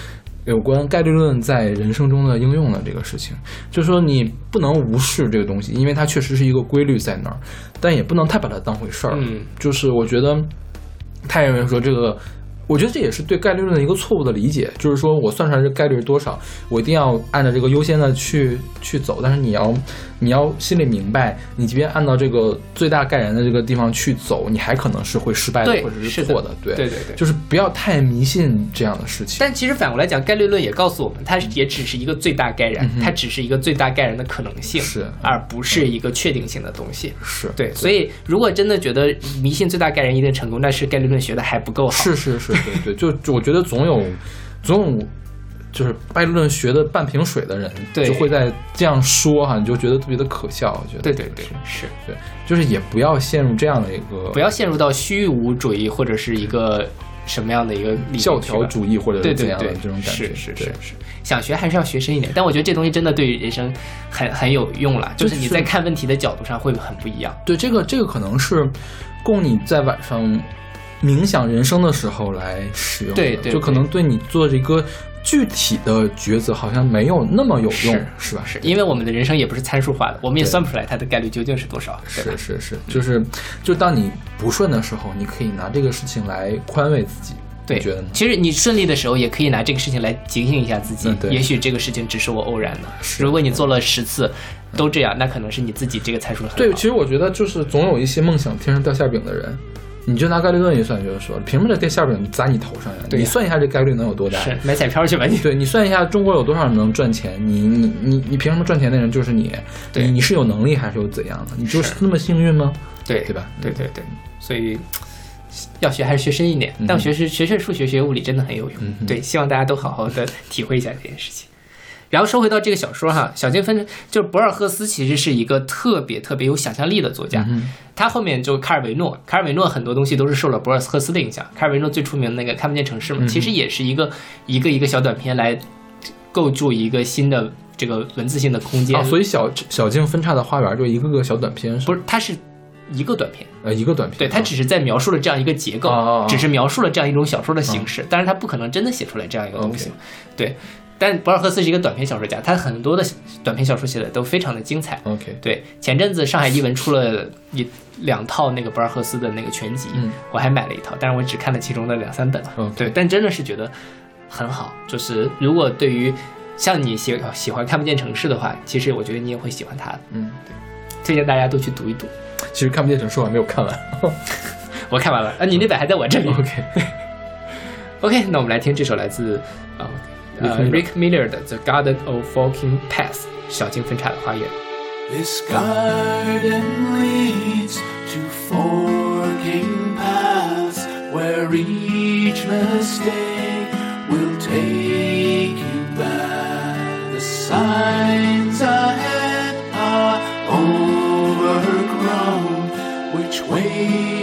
有关概率论在人生中的应用的这个事情，就是说你不能无视这个东西，因为它确实是一个规律在那儿，但也不能太把它当回事儿。嗯，就是我觉得太原人说这个。我觉得这也是对概率论的一个错误的理解，就是说我算出来这概率是多少，我一定要按照这个优先的去去走，但是你要你要心里明白，你即便按照这个最大概然的这个地方去走，你还可能是会失败的或者是错的，对对对对就是不要太迷信这样的事情。但其实反过来讲，概率论也告诉我们，它也只是一个最大概然，它只是一个最大概然的可能性，嗯是而不是一个确定性的东西。是对，所以如果真的觉得迷信最大概然一定成功，那是概率论学的还不够好。是是是，对对，就就我觉得总有总有就是概率论学的半瓶水的人，对就会在这样说哈，你就觉得特别的可笑。我觉得对对对，是对，就是也不要陷入这样的一个不要陷入到虚无主义或者是一个什么样的一个理教条主义或者对对是怎样的对这种感觉。是是是是，想学还是要学深一点。但我觉得这东西真的对于人生很很有用了，就是你在看问题的角度上会很不一样。对，这个这个可能是供你在晚上冥想人生的时候来使用的，对对就可能对你做这个具体的抉择好像没有那么有用，是是吧？是因为我们的人生也不是参数化的，我们也算不出来它的概率究竟是多少，是？是是，就是就当你不顺的时候，你可以拿这个事情来宽慰自己，对，你觉得呢？其实你顺利的时候，也可以拿这个事情来警醒一下自己。也许这个事情只是我偶然的。如果你做了十次都这样，那可能是你自己这个参数很。对，其实我觉得就是总有一些梦想天上掉馅饼的人。你就拿概率论一算，就是说，凭什么这掉馅饼砸你头上呀？你算一下这概率能有多大？是买彩票去吧你。对你算一下中国有多少人能赚钱？你你你你凭什么赚钱的人就是你？对你你是有能力还是有怎样的？你就是那么幸运吗？对对吧对对对，所以要学还是学深一点，嗯但学学学学数学、学物理真的很有用。嗯对，希望大家都好好的体会一下这件事情。然后说回到这个小说哈，小径分就是博尔赫斯其实是一个特别特别有想象力的作家。嗯他后面就卡尔维诺，卡尔维诺很多东西都是受了博尔赫斯的影响。卡尔维诺最出名的那个《看不见城市》嘛，嗯其实也是一个一个一个小短片来构筑一个新的这个文字性的空间。啊，所以小小径分叉的花园就一个个小短片，不是，它是一个短片。呃一个短片，对，它只是在描述了这样一个结构，只是描述了这样一种小说的形式，但是他不可能真的写出来这样一个东西。对，但博尔赫斯是一个短篇小说家，他很多的短篇小说写的都非常的精彩。OK，对，前阵子上海译文出了一两套那个博尔赫斯的那个全集，嗯我还买了一套，但是我只看了其中的两三本。OK 对，但真的是觉得很好。就是如果对于像你喜喜欢看不见城市的话，其实我觉得你也会喜欢它的。嗯，推荐大家都去读一读。其实看不见城市我还没有看完。我看完了，啊，你那本还在我这里。OK，OK，那我们来听这首来自啊呃 Rick Miller Rick Miller 的《The Garden of Forking Paths》小径分岔的花园。 This garden leads to forking paths where each mistake will take you back. The signs ahead are overgrown. Which way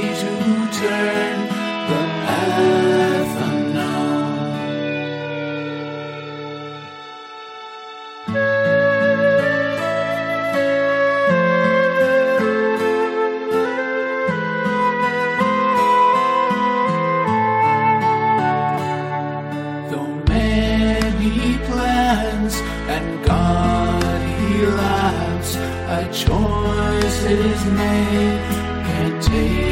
Is made, can't take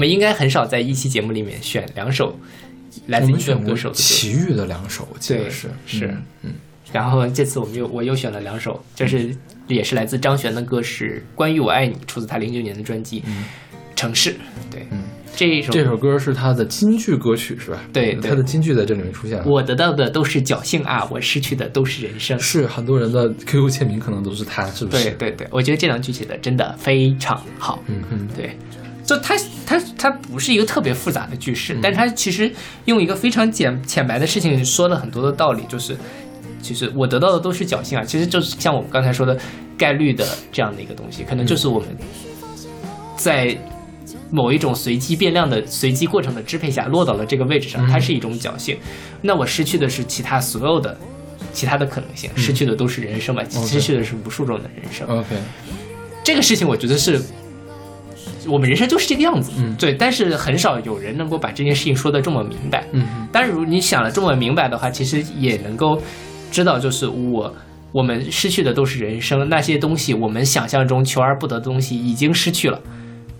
们应该很少在一期节目里面选两首来自选过歌手的歌。齐豫的两首，我记对得是是嗯嗯，然后这次我们又我又选了两首，就是也是来自张悬的歌，是《关于我爱你》，出自他零九年的专辑《城市》。对，嗯这一首这首歌是他的金句歌曲是吧？对对他的金句在这里面出现了。我得到的都是侥幸啊，我失去的都是人生。是很多人的 QQ 签名可能都是他，是不是？对对对，我觉得这两句写的真的非常好。嗯嗯，对，就它它它不是一个特别复杂的句式，嗯。但它其实用一个非常简浅白的事情说了很多的道理，就是其实我得到的都是侥幸啊，其实就是像我们刚才说的概率的这样的一个东西，可能就是我们在某一种随机变量的随机过程的支配下落到了这个位置上，它是一种侥幸。那我失去的是其他所有的其他的可能性，失去的都是人生吧，失去的是无数种的人生。OK，这个事情我觉得是我们人生就是这个样子，嗯对。但是很少有人能够把这件事情说的这么明白，嗯但是，如你想了这么明白的话，其实也能够知道，就是我我们失去的都是人生，那些东西我们想象中求而不得的东西已经失去了，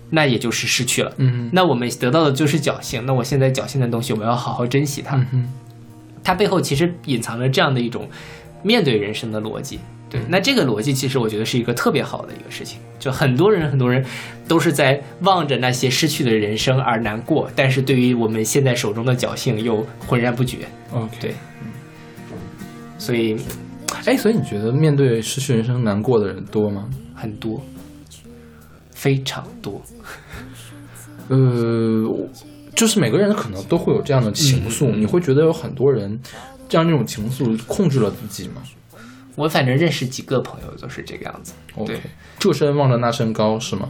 那也就是失去了。嗯那我们得到的就是侥幸，那我现在侥幸的东西，我们要好好珍惜它。嗯，它背后其实隐藏着这样的一种面对人生的逻辑。对，那这个逻辑其实我觉得是一个特别好的一个事情。就很多人很多人都是在望着那些失去的人生而难过，但是对于我们现在手中的侥幸又浑然不觉。OK，对，所以哎，所以你觉得面对失去人生难过的人多吗？很多，非常多。呃，就是每个人可能都会有这样的情愫，你会觉得有很多人这样这种情愫控制了自己吗我反正认识几个朋友都是这个样子。对这身望着那身高是吗？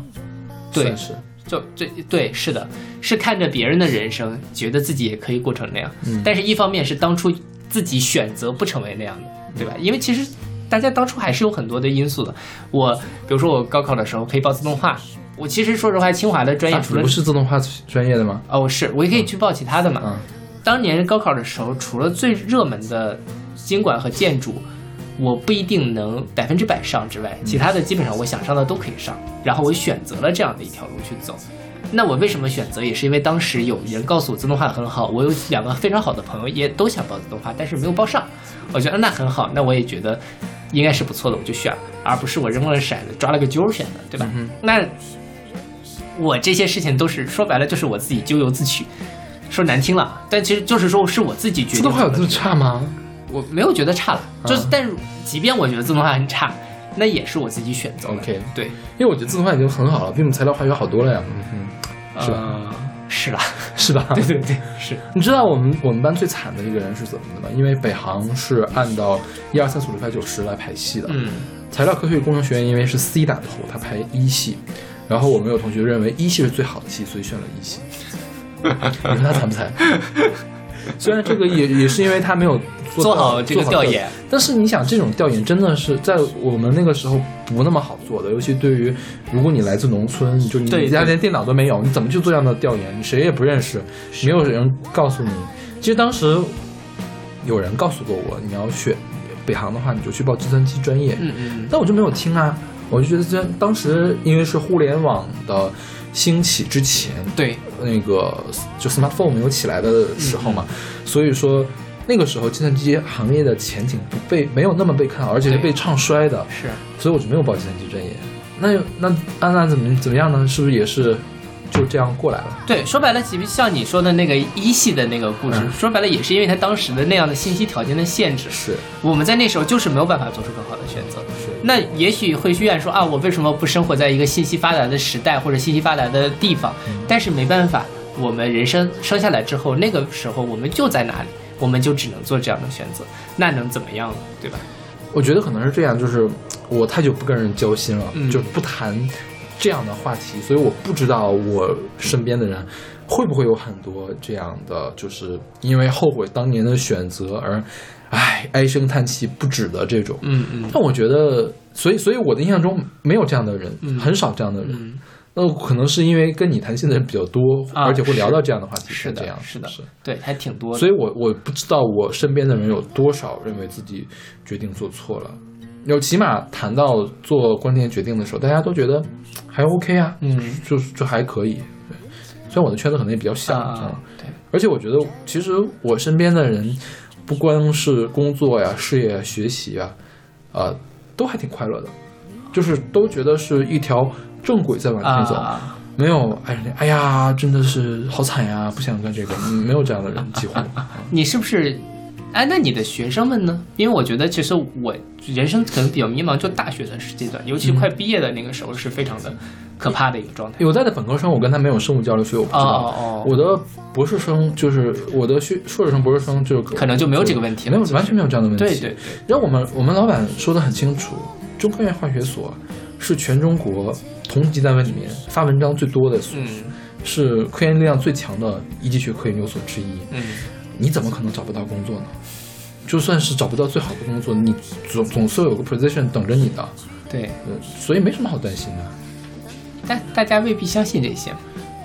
对是。就对对，是的，是看着别人的人生，觉得自己也可以过成那样。嗯但是一方面是当初自己选择不成为那样的，对吧？因为其实大家当初还是有很多的因素的。我比如说我高考的时候可以报自动化，我其实说实话，清华的专业啊除了你不是自动化专业的吗？哦，是我也可以去报其他的嘛。嗯当年高考的时候，除了最热门的经管和建筑，我不一定能百分之百上之外，其他的基本上我想上的都可以上。然后我选择了这样的一条路去走。那我为什么选择？也是因为当时有人告诉我自动化很好，我有两个非常好的朋友也都想报自动化，但是没有报上。我觉得那很好，那我也觉得应该是不错的，我就选了，而不是我扔了骰子抓了个阄选的，对吧？那我这些事情都是说白了就是我自己咎由自取，说难听了，但其实就是说是我自己决定。自动化有这么差吗？我没有觉得差了，就是啊但是即便我觉得自动化很差，那也是我自己选择的。OK 对，因为我觉得自动化已经很好了，比我们材料化学好多了呀。嗯哼，是吧？呃是啦，是吧？对对对，是。你知道我们我们班最惨的一个人是怎么的吗？因为北航是按照一二三四五六七八九十来排系的，嗯，材料科学与工程学院因为是 C 打头，他排一系，然后我们有同学认为一系是最好的系，所以选了一系。你说他惨不惨？虽然这个也也是因为他没有做好这个调研，但是你想，这种调研真的是在我们那个时候不那么好做的，尤其对于如果你来自农村，就你家连电脑都没有，你怎么去做这样的调研？你谁也不认识，没有人告诉你。其实当时有人告诉过我，你要选北航的话，你就去报计算机专业。嗯嗯但我就没有听啊，我就觉得这当时因为是互联网的兴起之前，对，那个就 smartphone 没有起来的时候嘛，嗯所以说那个时候计算机行业的前景不被没有那么被看好，而且是被唱衰的，是。所以我就没有报计算机专业。那那安娜怎么怎么样呢？是不是也是就这样过来了？对，说白了，其实像你说的那个一系的那个故事，嗯说白了也是因为他当时的那样的信息条件的限制，是我们在那时候就是没有办法做出更好的选择。是那也许会怨说啊，我为什么不生活在一个信息发达的时代或者信息发达的地方？但是没办法，我们人生生下来之后，那个时候我们就在哪里，我们就只能做这样的选择，那能怎么样呢？对吧？我觉得可能是这样，就是我太久不跟人交心了，嗯就不谈这样的话题，所以我不知道我身边的人会不会有很多这样的，就是因为后悔当年的选择而，唉，唉声叹气不止的这种。嗯嗯但我觉得，所以所以我的印象中没有这样的人，嗯很少这样的人。嗯，那可能是因为跟你谈心的人比较多，啊而且会聊到这样的话题，是这样，是的是。对，还挺多的。所以我我不知道我身边的人有多少认为自己决定做错了。有起码谈到做关键决定的时候，大家都觉得还 OK 啊，嗯就就还可以。对，虽然我的圈子可能也比较小，啊对，而且我觉得其实我身边的人，不光是工作呀、事业、学习呀，呃，都还挺快乐的，就是都觉得是一条正轨在往前走。啊，没有，哎，哎呀，真的是好惨呀，不想干这个，嗯没有这样的人，几乎。你是不是？哎，那你的学生们呢？因为我觉得其实我人生可能比较迷茫，就大学的阶段，尤其快毕业的那个时候是非常的可怕的一个状态。有在的本科生，我跟他没有生物交流，所以我不知道。哦哦哦我的博士生就是我的学硕士生、博士生就可能就没有这个问题了没有完全没有这样的问题。对对对，然后我们我们老板说的很清楚，中科院化学所是全中国同级单位里面发文章最多的所，嗯是科研力量最强的一级学科研究所之一。嗯，你怎么可能找不到工作呢？就算是找不到最好的工作，你总总是有个 position 等着你的，对，呃所以没什么好担心的。但大家未必相信这些。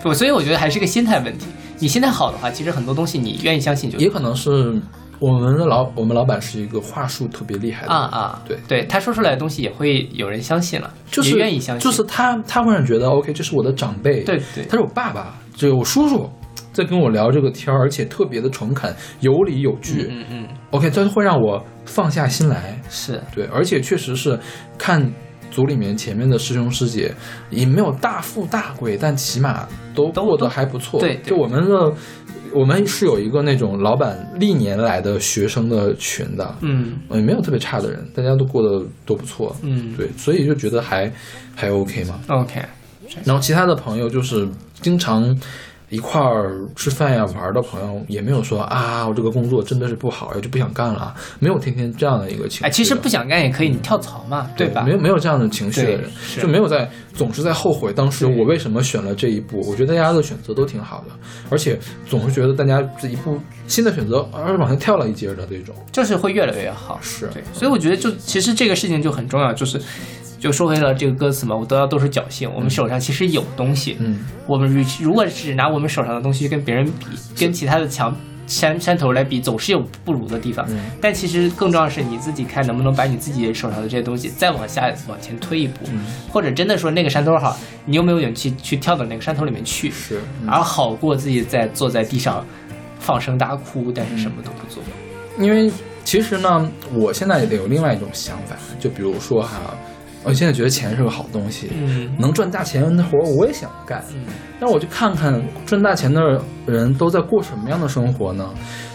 我所以我觉得还是个心态问题。你心态好的话，其实很多东西你愿意相信就也可能是我们的老我们老板是一个话术特别厉害的人。啊啊，对，对，他说出来的东西也会有人相信了，就是愿意相信，就是他他会让你觉得 OK，这是我的长辈，对对。他是我爸爸，这个我叔叔在跟我聊这个天儿，而且特别的诚恳，有理有据。嗯嗯，OK，这会让我放下心来。是。对，而且确实是看组里面前面的师兄师姐，也没有大富大贵，但起码都都过得还不错。对对。就我们的我们是有一个那种老板历年来的学生的群的，嗯。也没有特别差的人，大家都过得都不错，嗯。对，所以就觉得还还 OK 嘛。，OK，然后其他的朋友就是经常一块儿吃饭呀、玩儿的朋友，也没有说啊，我这个工作真的是不好呀，就不想干了，没有天天这样的一个情绪。哎，其实不想干也可以，你跳槽嘛，对吧？没有没有这样的情绪的人就没有在总是在后悔当时我为什么选了这一步。我觉得大家的选择都挺好的，而且总是觉得大家这一步新的选择，而是往前跳了一截的这种。就是会越来越好。是对，所以我觉得就其实这个事情就很重要，就是就说回了这个歌词嘛，我得到都是侥幸。我们手上其实有东西，嗯，我们如如果只拿我们手上的东西跟别人比，跟其他的强山山头来比，总是有不如的地方。嗯但其实更重要的是你自己看能不能把你自己手上的这些东西再往下往前推一步，嗯或者真的说那个山头好，你有没有勇气去跳到那个山头里面去？是，嗯而好过自己在坐在地上放声大哭，但是什么都不做。因为其实呢，我现在也有另外一种想法，就比如说哈，我现在觉得钱是个好东西，嗯能赚大钱的活儿我也想干，嗯但我就看看赚大钱的人都在过什么样的生活呢？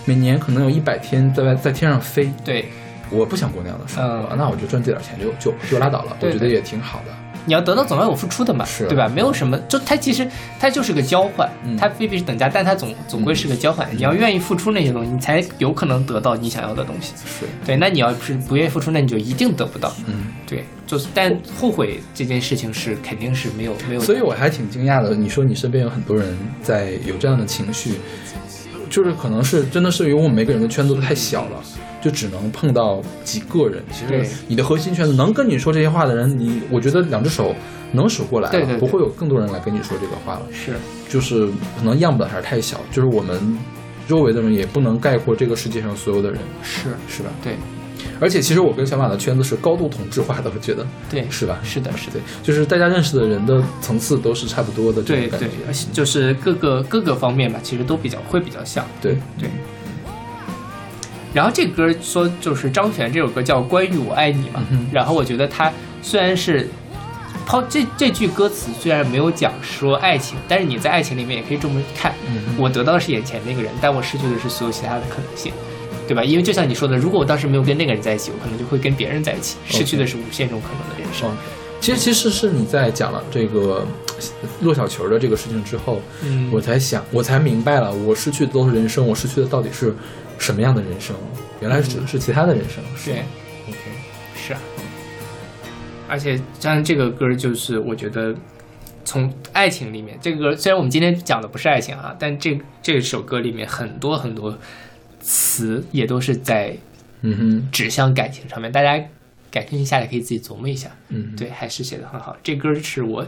每年可能有一百天在外在天上飞，对，我不想过那样的生活，嗯那我就赚这点钱就就就拉倒了，对对我觉得也挺好的。你要得到总要有付出的嘛，是对吧？没有什么，就它其实它就是个交换，嗯它未必是等价，但它总总归是个交换。你要愿意付出那些东西，你才有可能得到你想要的东西。是，对，那你要是不愿意付出，那你就一定得不到。嗯，对，就是但后悔这件事情是肯定是没有没有，所以我还挺惊讶的。你说你身边有很多人在有这样的情绪，就是可能是真的是因为我们每个人的圈子都太小了，就只能碰到几个人。其实你的核心圈子能跟你说这些话的人，你我觉得两只手能数过来了，对对对不会有更多人来跟你说这个话了。是就是可能样本还是太小，就是我们周围的人也不能概括这个世界上所有的人，是是吧？对而且其实我跟小马的圈子是高度同质化的，我觉得对是吧？是的是的，就是大家认识的人的层次都是差不多的这对对种感觉。，而且就是各个各个方面吧，其实都比较会比较像。对对。然后这歌说就是张悬这首歌叫《关于我爱你》嘛，嗯然后我觉得他虽然是抛这这句歌词虽然没有讲说爱情，但是你在爱情里面也可以这么看，嗯我得到的是眼前那个人，但我失去的是所有其他的可能性。对吧？因为就像你说的，如果我当时没有跟那个人在一起，我可能就会跟别人在一起，失去的是无限种可能的人生。哦，其实其实是你在讲了这个落小球的这个事情之后，嗯我才想，我才明白了，我失去的都是人生，我失去的到底是什么样的人生？原来是、是其他的人生。对，OK，是啊，而且像这个歌，就是我觉得从爱情里面，这个歌虽然我们今天讲的不是爱情啊，但这这首歌里面很多很多词也都是在嗯哼，指向感情上面，大家感兴趣下来可以自己琢磨一下。嗯，对，还是写的很好。这歌是我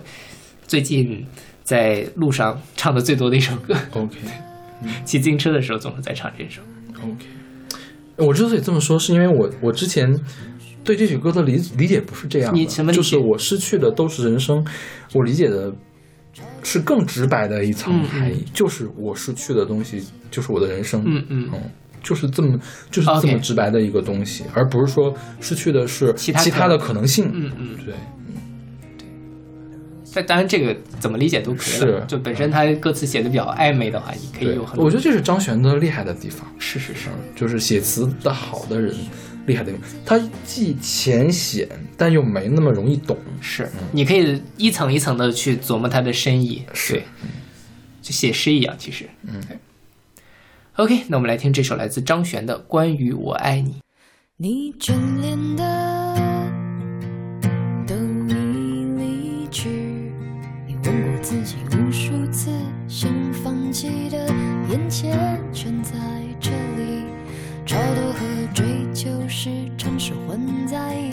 最近在路上唱的最多的一首歌，，OK 骑自行车的时候总是在唱这首。OK。我之所以这么说，是因为我我之前对这首歌的理理解不是这样的，你什么就是我失去的都是人生，我理解的是更直白的一层嗯嗯。含义，就是我失去的东西就是我的人生，嗯嗯。嗯就是这么就是这么直白的一个东西，而不是说失去的是其他可其他的可能性。嗯嗯，对，但当然这个怎么理解都可以了。是就本身他歌词写的比较暧昧的话，你可以有很，多。我觉得这是张悬的厉害的地方，是是是，就是写词的好的人厉害的地方，他既浅显，但又没那么容易懂。是，你可以一层一层的去琢磨它的深意，是对，就写诗一样，其实。嗯。OK，那我们来听这首来自张悬的《关于我爱你》。你眷恋的存在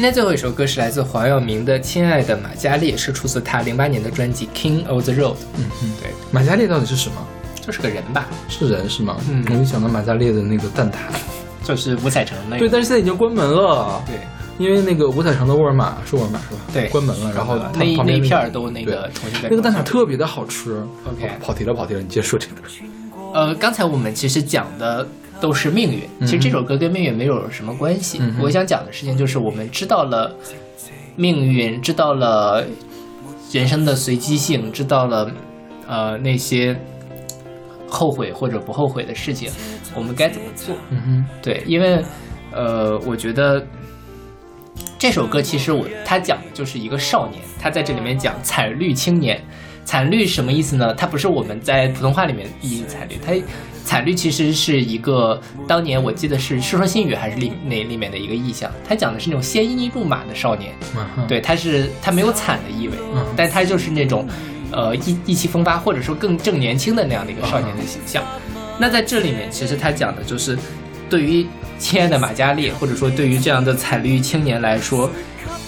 今天最后一首歌是来自黄耀明的《亲爱的马嘉烈》，是出自他零八年的专辑《King of the Road》。嗯嗯，对，马嘉烈到底是什么？就是个人吧，是人是吗？嗯我就想到马嘉烈的那个蛋挞。就是五彩城那个。对，但是现在已经关门了。对，因为那个五彩城的沃尔玛是沃尔玛是吧？对关门了，然后它那旁边那一片儿都那个重新再那个蛋挞特别的好吃。OK 跑题了跑题了，你接着说这个。呃，刚才我们其实讲的都是命运，其实这首歌跟命运没有什么关系。嗯我想讲的事情就是，我们知道了命运，知道了人生的随机性，知道了呃那些后悔或者不后悔的事情，我们该怎么做？嗯哼，对，因为呃，我觉得这首歌其实我他讲的就是一个少年，他在这里面讲惨绿青年。惨绿什么意思呢？它不是我们在普通话里面意义惨绿，它惨绿其实是一个当年我记得是《世说新语》还是里那里面的一个意象，它讲的是那种鲜衣怒马的少年，嗯，对，他是他没有惨的意味，嗯但他就是那种，呃意意气风发或者说更正年轻的那样的一个少年的形象。那在这里面，其实他讲的就是，对于亲爱的玛嘉烈，或者说对于这样的彩绿青年来说，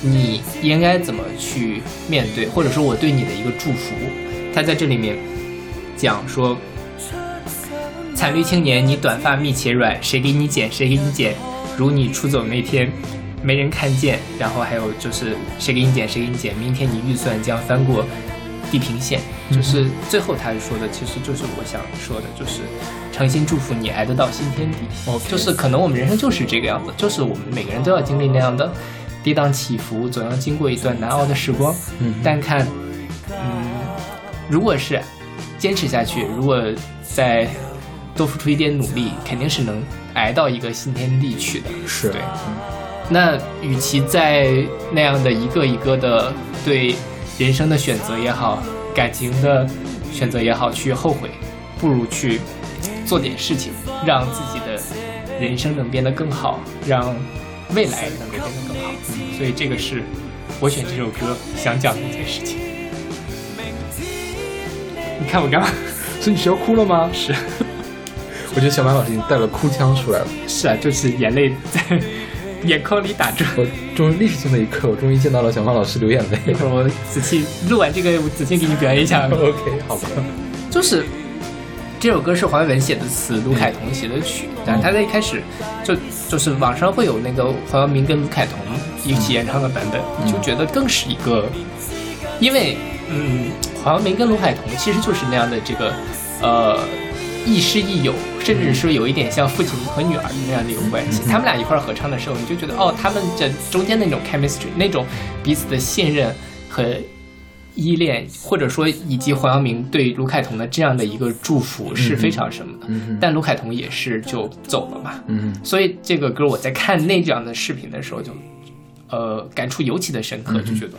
你应该怎么去面对，或者说我对你的一个祝福。他在这里面讲说，惨绿青年，你短发密且软，谁给你剪谁给你剪，如你出走那天，没人看见。然后还有就是谁给你剪谁给你剪，明天你预算将翻过地平线。就是最后他说的，其实就是我想说的，就是诚心祝福你挨得到新天地。OK 就是可能我们人生就是这个样子，就是我们每个人都要经历那样的跌宕起伏，总要经过一段难熬的时光。嗯但看，嗯，如果是坚持下去，如果再多付出一点努力，肯定是能挨到一个新天地去的。是对。那与其在那样的一个一个的对人生的选择也好，感情的选择也好去后悔，不如去做点事情，让自己的人生能变得更好，让未来能够变得更好。嗯，所以这个是我选这首歌想讲的一件事情。你看我干嘛？所以你是要哭了吗？是我觉得小马老师已经带了哭腔出来了。是啊，就是眼泪在 眼眶里打转。我终于历史性的一刻，我终于见到了小马老师流眼泪一。会儿我仔细录完这个，我仔细给你表演一下。OK，好吧。就是这首歌是黄伟文写的词，卢凯彤写的曲，但他在一开始就就是网上会有那个黄耀明跟卢凯彤一起演唱的版本，你就觉得更是一个，因为嗯，黄耀明跟卢凯彤其实就是那样的这个呃亦师亦友，甚至说有一点像父亲和女儿的那样的一个关系。他们俩一块儿合唱的时候，你就觉得哦，他们这中间那种 chemistry，那种彼此的信任和依恋，或者说以及黄耀明对卢凯彤的这样的一个祝福是非常什么的。嗯但卢凯彤也是就走了嘛，嗯所以这个歌我在看那这样的视频的时候就，呃，感触尤其的深刻，就觉得。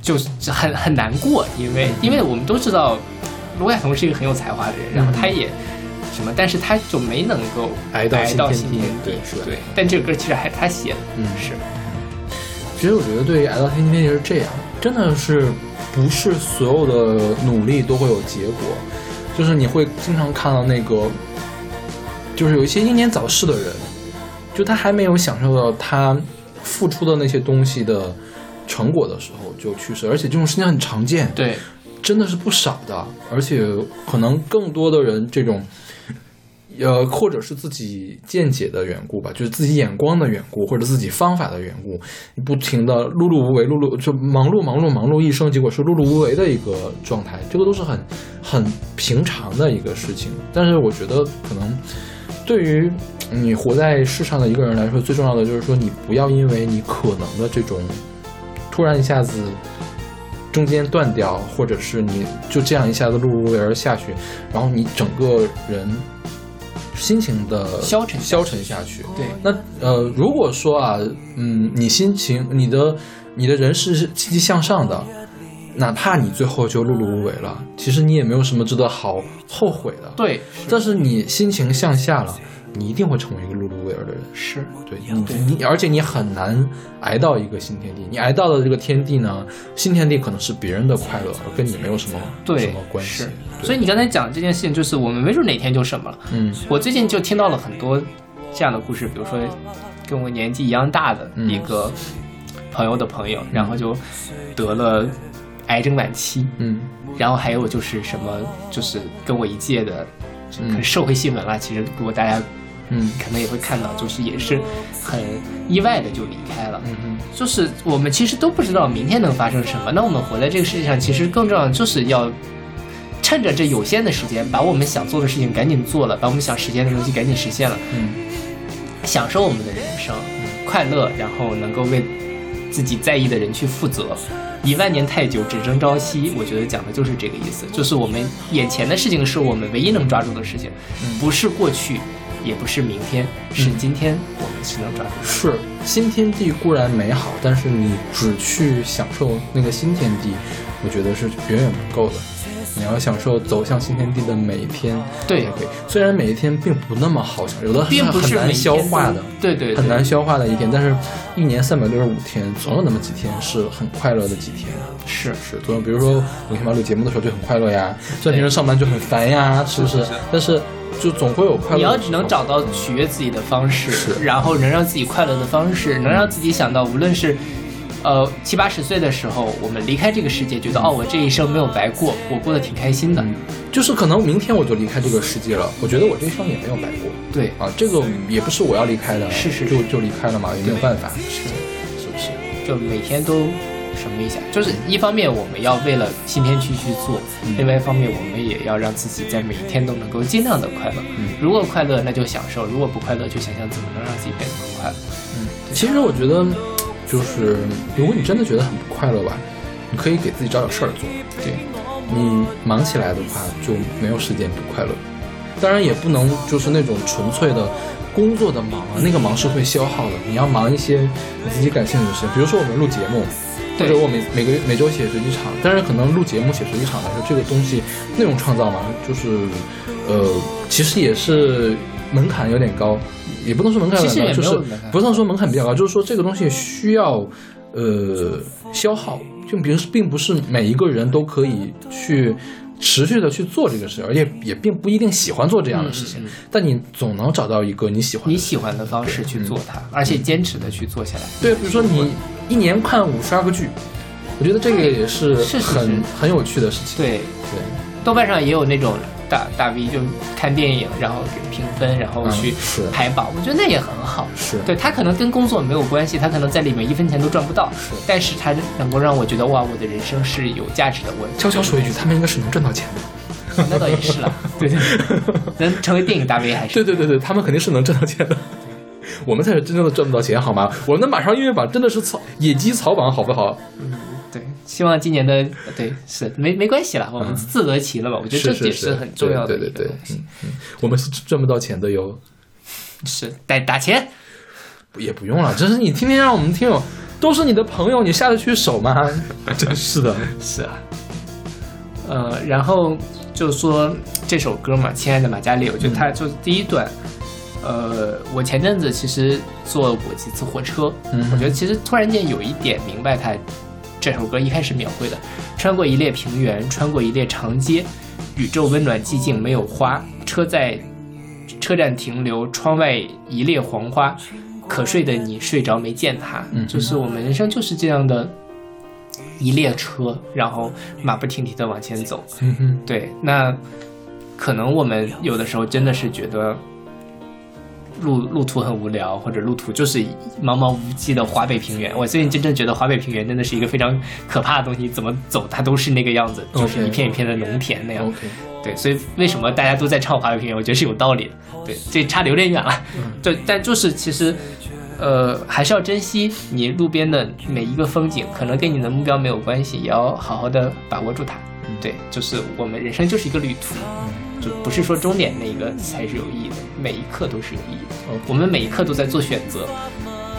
就是很很难过，因为因为我们都知道卢凯彤是一个很有才华的人，然后他也什么，但是他就没能够挨到天地对，是的对。但这个歌其实还他写的，嗯是其实我觉得对于挨到天天地是这样，真的是不是所有的努力都会有结果，就是你会经常看到那个，就是有一些英年早逝的人，就他还没有享受到他付出的那些东西的成果的时候就去世，而且这种事情很常见，对，真的是不少的，而且可能更多的人这种，呃，或者是自己见解的缘故吧，就是自己眼光的缘故，或者自己方法的缘故，你不停的碌碌无为，碌碌就忙碌忙碌忙碌一生，结果是碌碌无为的一个状态，这个都是很很平常的一个事情。但是我觉得可能对于你活在世上的一个人来说，最重要的就是说，你不要因为你可能的这种突然一下子中间断掉，或者是你就这样一下子碌碌无为而下去，然后你整个人心情的消沉消沉下去。对那呃，如果说啊，嗯，你心情、你的、你的人是积极向上的，哪怕你最后就碌碌无为了，其实你也没有什么值得好后悔的。，对，但是你心情向下了，你一定会成为一个碌碌无为的人。是对你，你而且你很难挨到一个新天地。你挨到的这个天地呢，新天地可能是别人的快乐，而跟你没有什么对什么关系是。所以你刚才讲这件事情，就是我们没准哪天就什么了。嗯我最近就听到了很多这样的故事，比如说跟我年纪一样大的嗯一个朋友的朋友，然后就得了癌症晚期，嗯然后还有就是什么，就是跟我一届的，嗯社会新闻啦，其实如果大家嗯可能也会看到，就是也是很意外的就离开了。嗯嗯就是我们其实都不知道明天能发生什么，那我们活在这个世界上，其实更重要的就是要趁着这有限的时间，把我们想做的事情赶紧做了，把我们想实现的东西赶紧实现了，嗯享受我们的人生，快乐，然后能够为自己在意的人去负责。一万年太久，只争朝夕。我觉得讲的就是这个意思，就是我们眼前的事情是我们唯一能抓住的事情，不是过去，也不是明天，是今天我们是能抓住的。是新天地固然美好，但是你只去享受那个新天地，我觉得是远远不够的。你要享受走向新天地的每一天，对才可以。虽然每一天并不那么好享，有的并不是很难消化的，对对对很难消化的一天。但是，一年三百六十五天，总有那么几天是很快乐的几天。是是，总有比如说我跟马录节目的时候就很快乐呀，虽然平时上班就很烦呀，是不是？但是就总会有快乐。你要只能找到取悦自己的方式，是然后能让自己快乐的方式，能让自己想到，无论是。呃，七八十岁的时候，我们离开这个世界，觉得哦，我这一生没有白过，我过得挺开心的。嗯就是可能明天我就离开这个世界了，我觉得我这一生也没有白过。对啊，这个也不是我要离开的，是是就就离开了嘛，也没有办法。是是不是？就每天都什么一下，就是一方面我们要为了新天区去做，嗯另外一方面我们也要让自己在每一天都能够尽量的快乐。嗯如果快乐那就享受，如果不快乐就想想怎么能让自己变得更快乐。嗯其实我觉得，就是如果你真的觉得很不快乐吧，你可以给自己找点事儿做。对，你忙起来的话，就没有时间不快乐。当然，也不能就是那种纯粹的工作的忙啊，那个忙是会消耗的。你要忙一些你自己感兴趣的事情，比如说我们录节目，或对者我每每个月每周写随机场。但是可能录节目写随机场来说，这个东西内容创造嘛，就是呃，其实也是门槛有点高，也不能说门槛有其实也点高，就是不能说门槛比较高，就是说这个东西需要呃消耗，就比如并不是每一个人都可以去。持续的去做这个事，而且也并不一定喜欢做这样的事情，嗯嗯但你总能找到一个你喜欢的你喜欢的方式去做它，而且坚持的去做下来。对，比如说你一年看五十二个剧，我觉得这个也是很是很有趣的事情。对，对，豆瓣上也有那种大大 V 就看电影，然后给评分，然后嗯去是排榜，我觉得那也很好。是对他可能跟工作没有关系，他可能在里面一分钱都赚不到，是但是他能够让我觉得哇，我的人生是有价值的。我悄悄说一句，他们应该是能赚到钱的。那倒也是了，对 对，能成为电影大 V 还是对对对对，他们肯定是能挣到钱的。我们才是真正的赚不到钱，好吗？我们的马上音乐榜真的是草野鸡草榜，好不好？嗯对，希望今年的对是没没关系了，我们自得其乐吧。我觉得这也是是很重要的对对对对一个东，西嗯，嗯，我们是赚不到钱的哟，是打打钱。也不用了，这是你天天让我们听友都是你的朋友，你下得去手吗？真是的，是啊，呃，然后就说这首歌嘛，《亲爱的马嘉烈》，我觉得它就第一段，呃，我前阵子其实坐过几次火车，嗯我觉得其实突然间有一点明白它这首歌一开始描绘的，穿过一列平原，穿过一列长街，宇宙温暖寂静没有花，车在车站停留，窗外一列黄花，可睡的你睡着没见他，嗯就是我们人生就是这样的。一列车，然后马不停蹄的往前走。嗯哼，对，那可能我们有的时候真的是觉得路路途很无聊，或者路途就是茫茫无际的华北平原。我最近真正觉得华北平原真的是一个非常可怕的东西，怎么走它都是那个样子，就是一片一片的农田那样。对，所以为什么大家都在唱华北平原，我觉得是有道理的。对，这差的有点远了。对，但就是其实。呃，还是要珍惜你路边的每一个风景，可能跟你的目标没有关系，也要好好的把握住它。对，就是我们人生就是一个旅途，就不是说终点那个才是有意义的，每一刻都是有意义的。我们每一刻都在做选择，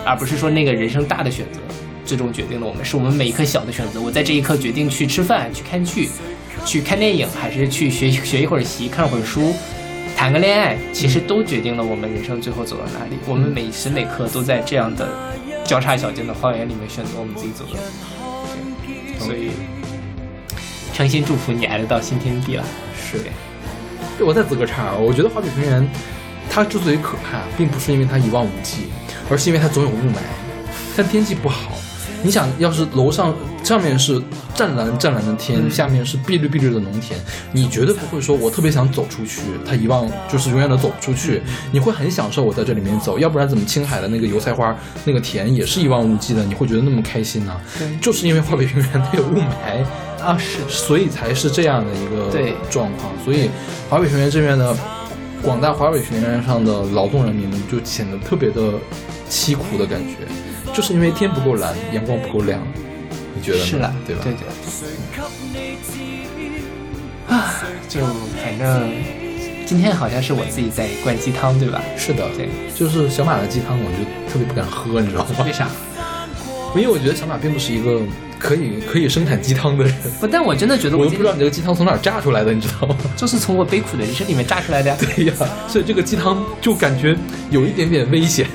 而不是说那个人生大的选择最终决定了我们，是我们每一刻小的选择。我在这一刻决定去吃饭、去看剧、去看电影，还是去学学一会儿习、看会儿书、谈个恋爱，其实都决定了我们人生最后走到哪里。我们每时每刻都在这样的交叉小径的花园里面选择我们自己走的所以诚心祝福你挨得到新天地了。是的。对，我再自个岔啊，我觉得华北平原它之所以可怕，并不是因为它一望无际，而是因为它总有雾霾，但天气不好。你想要是楼上上面是湛蓝湛蓝的天，嗯下面是碧绿碧绿的农田，你绝对不会说我特别想走出去，它一望就是永远都走不出去。你会很享受我在这里面走，要不然怎么青海的那个油菜花那个田也是一望无际的，你会觉得那么开心呢、对就是因为华北平原它有雾霾，啊，是所以才是这样的一个对状况。所以华北学院这边的广大华北学院上的劳动人民们就显得特别的凄苦的感觉，就是因为天不够蓝，阳光不够亮。你觉得呢？是了，对吧？对对。啊，就反正今天好像是我自己在灌鸡汤，对吧？是的，对，就是小马的鸡汤，我就特别不敢喝，你知道吗？为啥？因为我觉得小马并不是一个可以可以生产鸡汤的人，不，但我真的觉得我都今不知道你这个鸡汤从哪儿榨出来的，你知道吗？就是从我悲苦的人生里面榨出来的呀。对呀，所以这个鸡汤就感觉有一点点危险。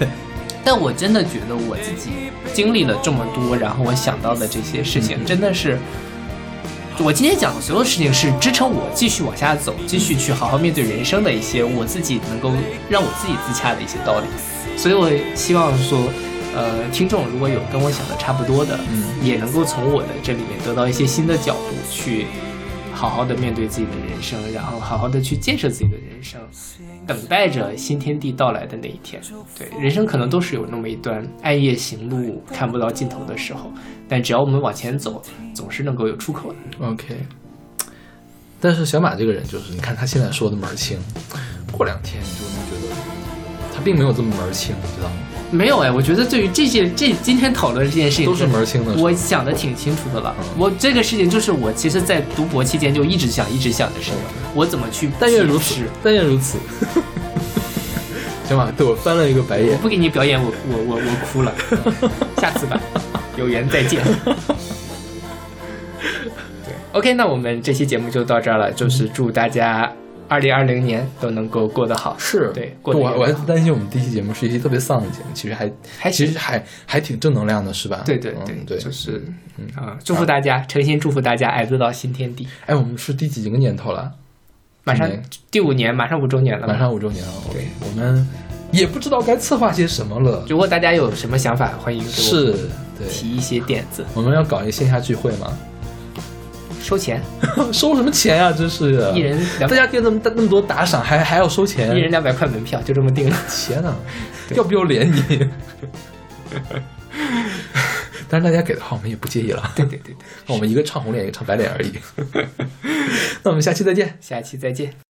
但我真的觉得我自己经历了这么多，然后我想到的这些事情，真的是我今天讲的所有事情是支撑我继续往下走，继续去好好面对人生的一些我自己能够让我自己自洽的一些道理。所以我希望说，呃，听众如果有跟我想的差不多的，嗯也能够从我的这里面得到一些新的角度去。好好的面对自己的人生，然后好好的去建设自己的人生，等待着新天地到来的那一天。对，人生可能都是有那么一段暗夜行路看不到尽头的时候，但只要我们往前走，总是能够有出口的。OK，但是小马这个人就是，你看他现在说的门儿清，过两天你就能觉得他并没有这么门儿清，你知道吗？没有哎，我觉得对于这些这今天讨论这件事情都是门儿清的。我想的挺清楚的了。嗯我这个事情就是我其实，在读博期间就一直想一直想的事情，我怎么去但愿如此，但愿如此。行吧，对我翻了一个白眼。我不给你表演，我我我我哭了，下次吧，有缘再见。对，OK，那我们这期节目就到这儿了，就是祝大家二零二零年都能够过得好。是对，过得我我还担心我们第一期节目是一期特别丧的节目，其实还还其实还还挺正能量的，是吧？对对对嗯对，就是嗯啊，祝福大家，诚心祝福大家，矮子到新天地。哎，我们是第几个年头了？马上第五年，马上五周年了，马上五周年了。对，我们也不知道该策划些什么了。如果大家有什么想法，欢迎给我是，提一些点子，我们要搞一个线下聚会吗？收钱，收什么钱呀、真是的！一人两大家给那么那么多打赏，还还要收钱？一人两百块门票，就这么定了。天 哪，要不要脸你？但是大家给的话，我们也不介意了。对对对对，我们一个唱红脸，一个唱白脸而已。那我们下期再见。下期再见。